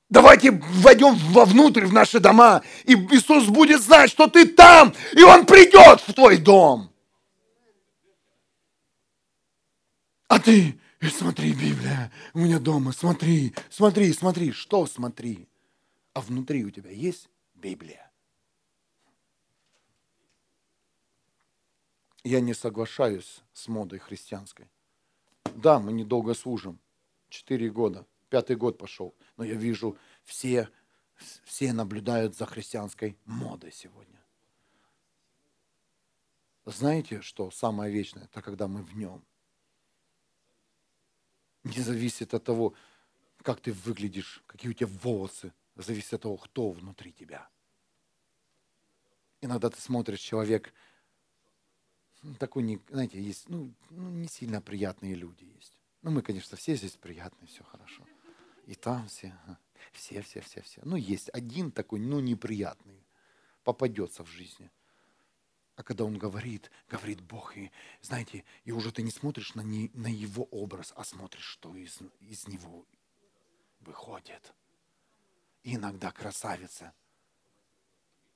Давайте войдем вовнутрь, в наши дома, и Иисус будет знать, что ты там, и Он придет в твой дом. А ты, и смотри, Библия, у меня дома, смотри, смотри, смотри, что смотри? А внутри у тебя есть Библия? Я не соглашаюсь с модой христианской. Да, мы недолго служим, четыре года, пятый год пошел, но я вижу, все, все наблюдают за христианской модой сегодня. Знаете, что самое вечное? Это когда мы в нем. Не зависит от того, как ты выглядишь, какие у тебя волосы. Зависит от того, кто внутри тебя. Иногда ты смотришь, человек такой, не, знаете, есть, ну, ну, не сильно приятные люди есть. Ну, мы, конечно, все здесь приятные, все хорошо. И там все, все, все, все, все. Ну, есть один такой, ну, неприятный, попадется в жизни. А когда он говорит, говорит Бог, и знаете, и уже ты не смотришь на, не, на его образ, а смотришь, что из, из него выходит. И иногда красавица,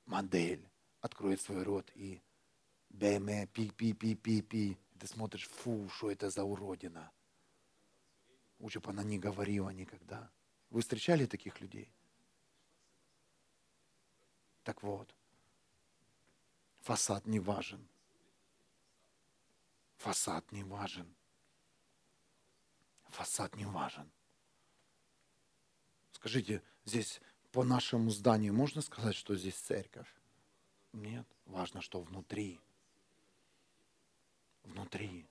модель, откроет свой рот и бэме, пи-пи-пи-пи-пи. Ты смотришь, фу, что это за уродина. Лучше бы она не говорила никогда. Вы встречали таких людей? Так вот, фасад не важен. Фасад не важен. Фасад не важен. Скажите, здесь по нашему зданию можно сказать, что здесь церковь? Нет. Важно, что внутри внутри.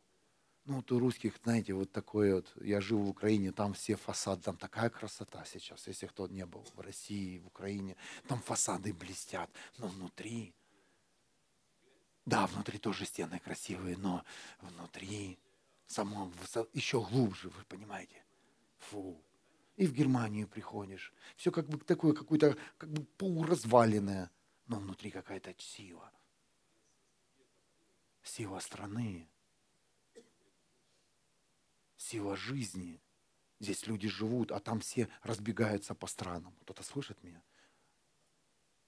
Ну, вот у русских, знаете, вот такое вот, я живу в Украине, там все фасады, там такая красота сейчас, если кто не был в России, в Украине, там фасады блестят, но внутри, да, внутри тоже стены красивые, но внутри само еще глубже, вы понимаете, фу. И в Германию приходишь, все как бы такое, какое-то как бы полуразваленное, но внутри какая-то сила сила страны, сила жизни. Здесь люди живут, а там все разбегаются по странам. Кто-то слышит меня?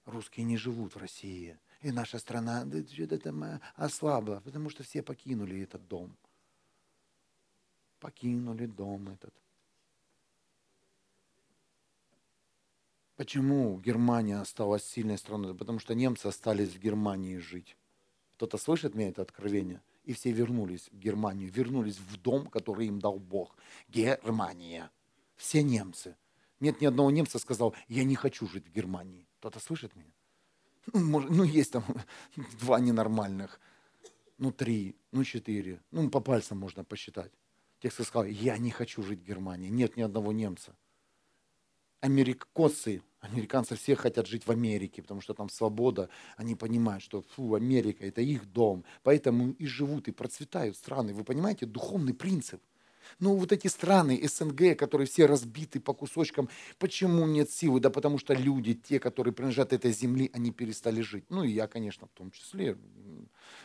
Русские не живут в России. И наша страна что-то там ослабла, потому что все покинули этот дом. Покинули дом этот. Почему Германия осталась сильной страной? Потому что немцы остались в Германии жить. Кто-то слышит меня это откровение? И все вернулись в Германию, вернулись в дом, который им дал Бог. Германия. Все немцы. Нет ни одного немца сказал, я не хочу жить в Германии. Кто-то слышит меня? Ну, может, ну, есть там два ненормальных, ну, три, ну, четыре. Ну, по пальцам можно посчитать. Те, кто сказал, я не хочу жить в Германии. Нет ни одного немца. Америкосы Американцы все хотят жить в Америке, потому что там свобода. Они понимают, что фу, Америка это их дом. Поэтому и живут, и процветают страны. Вы понимаете, духовный принцип. Ну, вот эти страны СНГ, которые все разбиты по кусочкам, почему нет силы? Да потому что люди, те, которые принадлежат этой земле, они перестали жить. Ну, и я, конечно, в том числе.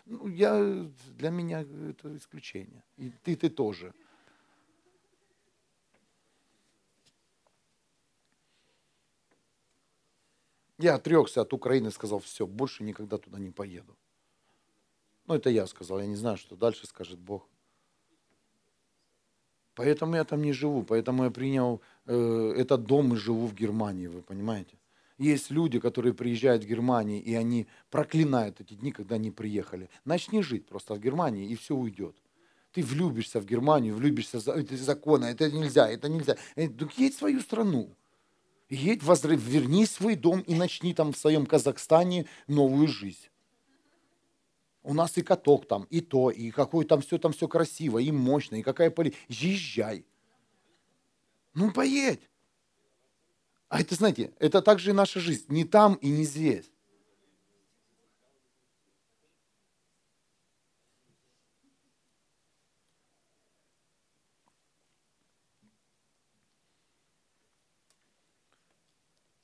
Ну, я, для меня это исключение. И ты, ты тоже. Я отрекся от Украины, сказал, все, больше никогда туда не поеду. Ну, это я сказал, я не знаю, что дальше скажет Бог. Поэтому я там не живу, поэтому я принял э, этот дом и живу в Германии, вы понимаете? Есть люди, которые приезжают в Германию, и они проклинают эти дни, когда они приехали. Начни жить просто в Германии, и все уйдет. Ты влюбишься в Германию, влюбишься в законы, это нельзя, это нельзя. Э, в свою страну едь, возрыв, верни свой дом и начни там в своем Казахстане новую жизнь. У нас и каток там, и то, и какое там все там все красиво, и мощно, и какая поли. Езжай. Ну, поедь. А это, знаете, это также и наша жизнь. Не там и не здесь.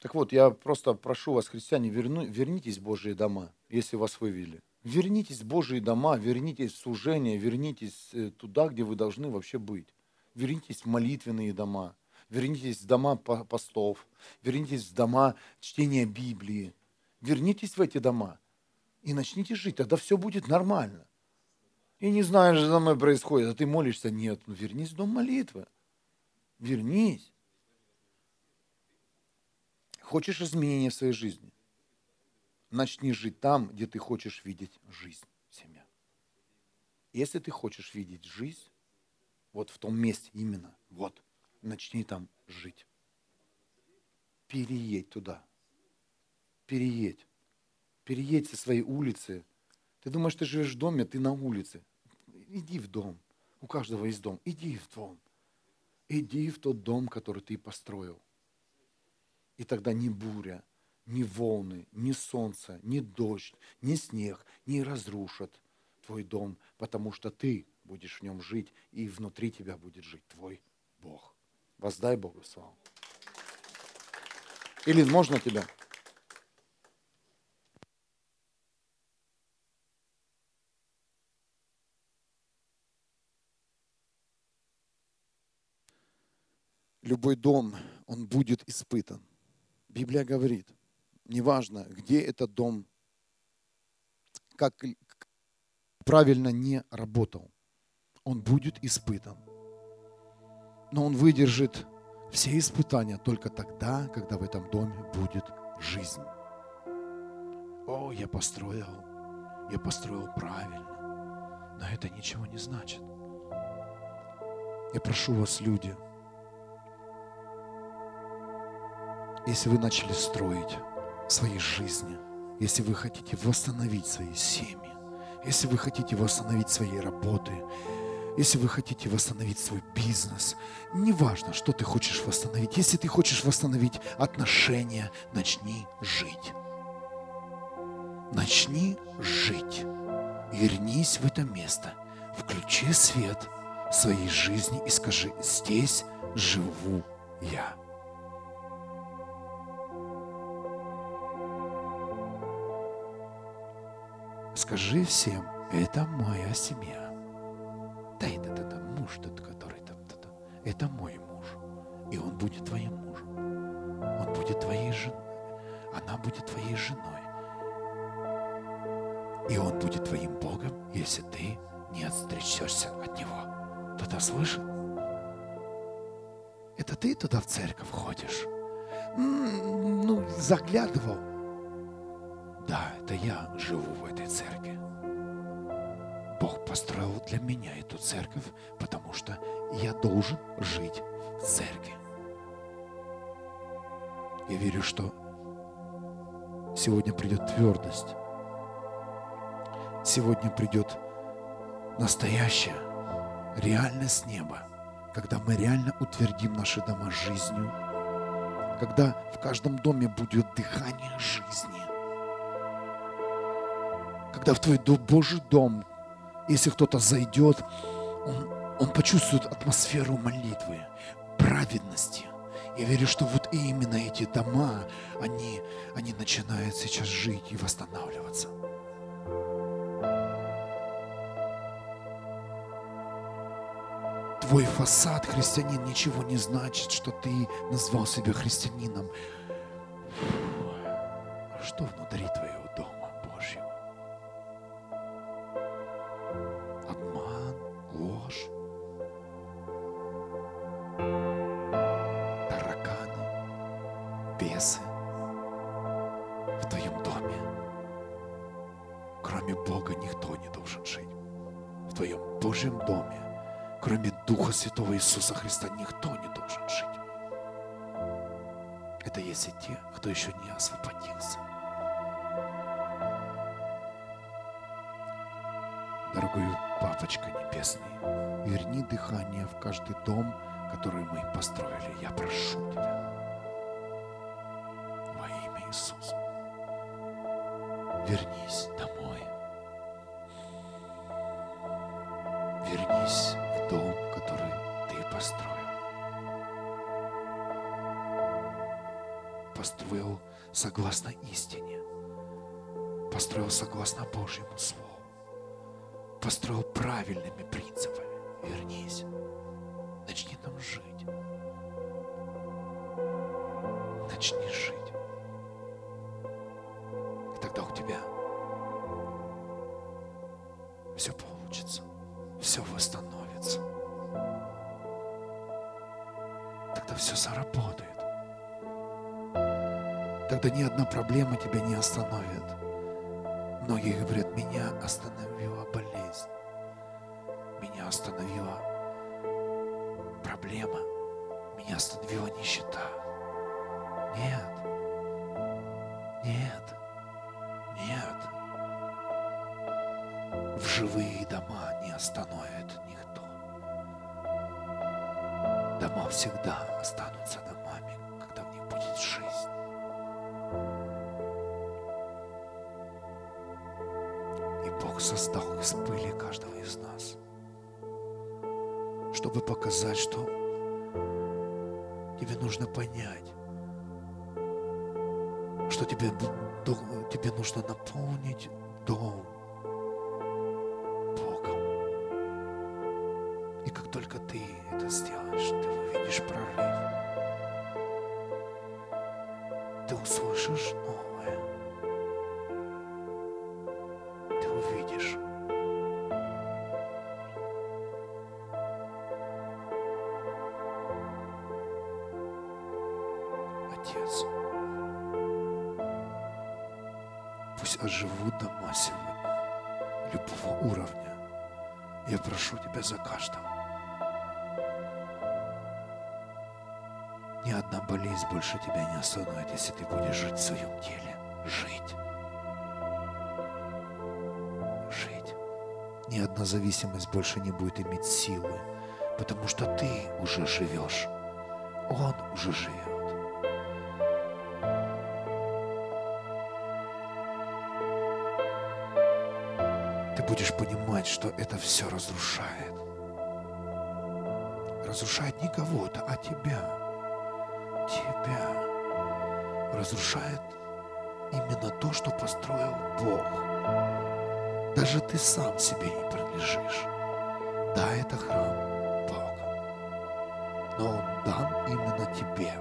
Так вот, я просто прошу вас, христиане, верну, вернитесь в Божьи дома, если вас вывели. Вернитесь в Божьи дома, вернитесь в служение, вернитесь э, туда, где вы должны вообще быть. Вернитесь в молитвенные дома, вернитесь в дома постов, вернитесь в дома чтения Библии. Вернитесь в эти дома и начните жить, тогда все будет нормально. И не знаешь, что со мной происходит, а ты молишься, нет, ну вернись в дом молитвы. Вернись. Хочешь изменения в своей жизни? Начни жить там, где ты хочешь видеть жизнь, семья. Если ты хочешь видеть жизнь, вот в том месте именно, вот, начни там жить. Переедь туда. Переедь. Переедь со своей улицы. Ты думаешь, ты живешь в доме, ты на улице. Иди в дом. У каждого есть дом. Иди в дом. Иди в тот дом, который ты построил. И тогда ни буря, ни волны, ни солнце, ни дождь, ни снег не разрушат твой дом, потому что ты будешь в нем жить, и внутри тебя будет жить твой Бог. Воздай Богу славу. Или можно тебя? Любой дом, он будет испытан. Библия говорит, неважно, где этот дом, как правильно не работал, он будет испытан. Но он выдержит все испытания только тогда, когда в этом доме будет жизнь. О, я построил, я построил правильно, но это ничего не значит. Я прошу вас, люди, если вы начали строить свои жизни, если вы хотите восстановить свои семьи, если вы хотите восстановить свои работы, если вы хотите восстановить свой бизнес, неважно, что ты хочешь восстановить, если ты хочешь восстановить отношения, начни жить. Начни жить. Вернись в это место. Включи свет своей жизни и скажи, здесь живу я. Скажи всем, это моя семья. Да это, это, это муж тот, который там, это, это мой муж. И он будет твоим мужем. Он будет твоей женой. Она будет твоей женой. И он будет твоим Богом, если ты не отстречешься от него. Кто-то слышит? Это ты туда в церковь ходишь? Ну, заглядывал да, это я живу в этой церкви. Бог построил для меня эту церковь, потому что я должен жить в церкви. Я верю, что сегодня придет твердость. Сегодня придет настоящая реальность неба, когда мы реально утвердим наши дома жизнью, когда в каждом доме будет дыхание жизни, когда в твой Божий дом, если кто-то зайдет, он, он почувствует атмосферу молитвы, праведности. Я верю, что вот именно эти дома, они, они начинают сейчас жить и восстанавливаться. Твой фасад, христианин, ничего не значит, что ты назвал себя христианином. Что внутри твоего дома? Святого Иисуса Христа никто не должен жить. Это есть и те, кто еще не освободился. Дорогой Папочка Небесный, верни дыхание в каждый дом, который мы построили. Я прошу Тебя. Божьему Слову, построил правильными принципами. Вернись, начни там жить. Начни жить. И тогда у тебя все получится, все восстановится. Тогда все заработает. Тогда ни одна проблема тебя не остановит. Многие говорят, меня остановила услышишь Ни одна зависимость больше не будет иметь силы, потому что ты уже живешь. Он уже живет. Ты будешь понимать, что это все разрушает. Разрушает не кого-то, а тебя. Тебя. Разрушает именно то, что построил Бог. Даже ты сам себе не принадлежишь. Да, это храм Бога. Но Он дан именно тебе.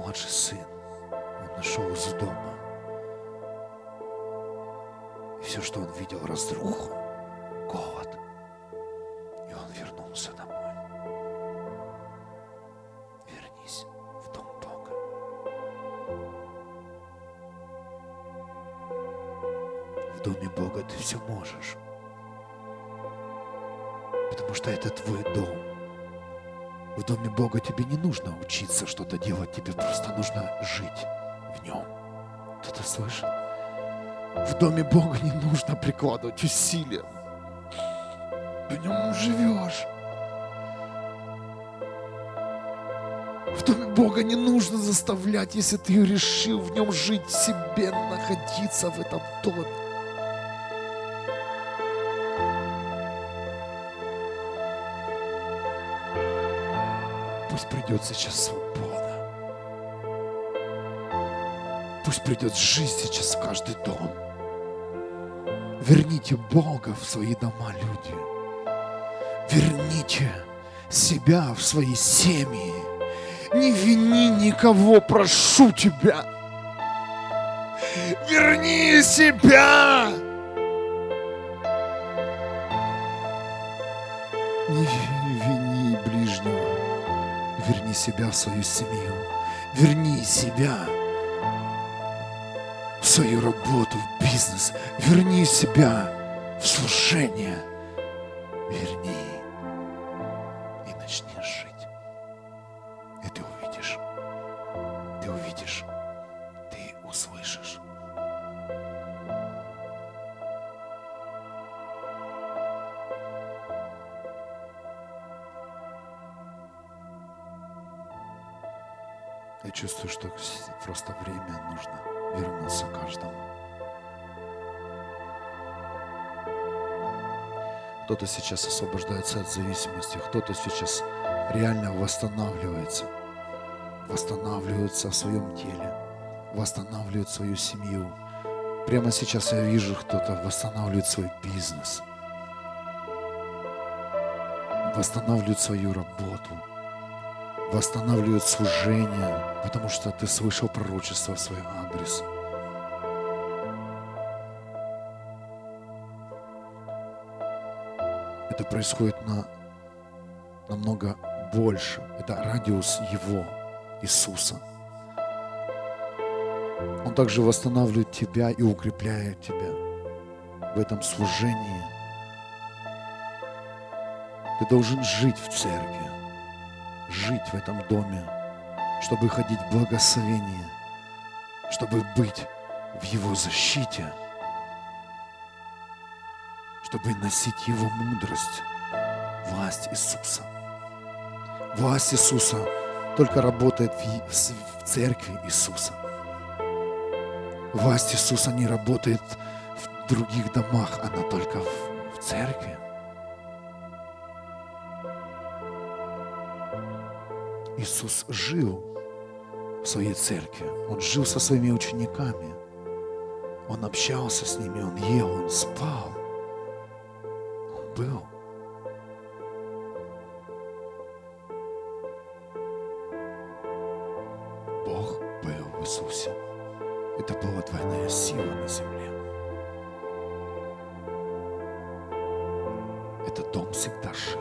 Младший сын. Он нашел из дома. И все, что он видел, разруху, голод. И он вернулся домой. Вернись в дом Бога. В доме Бога ты все можешь. Потому что это твой дом. В доме Бога тебе не нужно учиться что-то делать, тебе просто нужно жить в нем. Кто-то слышит? В доме Бога не нужно прикладывать усилия. В нем живешь. В доме Бога не нужно заставлять, если ты решил в нем жить себе, находиться в этом доме. Придет сейчас свобода. Пусть придет жизнь сейчас в каждый дом. Верните Бога в свои дома, люди. Верните, себя в свои семьи. Не вини никого, прошу тебя. Верни себя. Себя в свою семью. Верни себя в свою работу, в бизнес. Верни себя в служение. Зависимости, кто-то сейчас реально восстанавливается, восстанавливается в своем теле, восстанавливает свою семью. Прямо сейчас я вижу, кто-то восстанавливает свой бизнес, восстанавливает свою работу, восстанавливает служение, потому что ты слышал пророчество в свой адрес. Происходит на намного больше. Это радиус Его, Иисуса. Он также восстанавливает тебя и укрепляет тебя в этом служении. Ты должен жить в церкви, жить в этом доме, чтобы ходить в благословение, чтобы быть в Его защите, чтобы носить Его мудрость, власть Иисуса. Власть Иисуса только работает в, церкви Иисуса. Власть Иисуса не работает в других домах, она только в церкви. Иисус жил в своей церкви. Он жил со своими учениками. Он общался с ними, он ел, он спал. Был. Бог был в Иисусе. Это была двойная сила на земле. Этот дом всегда жил.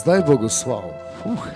Воздай Богу славу. Фух.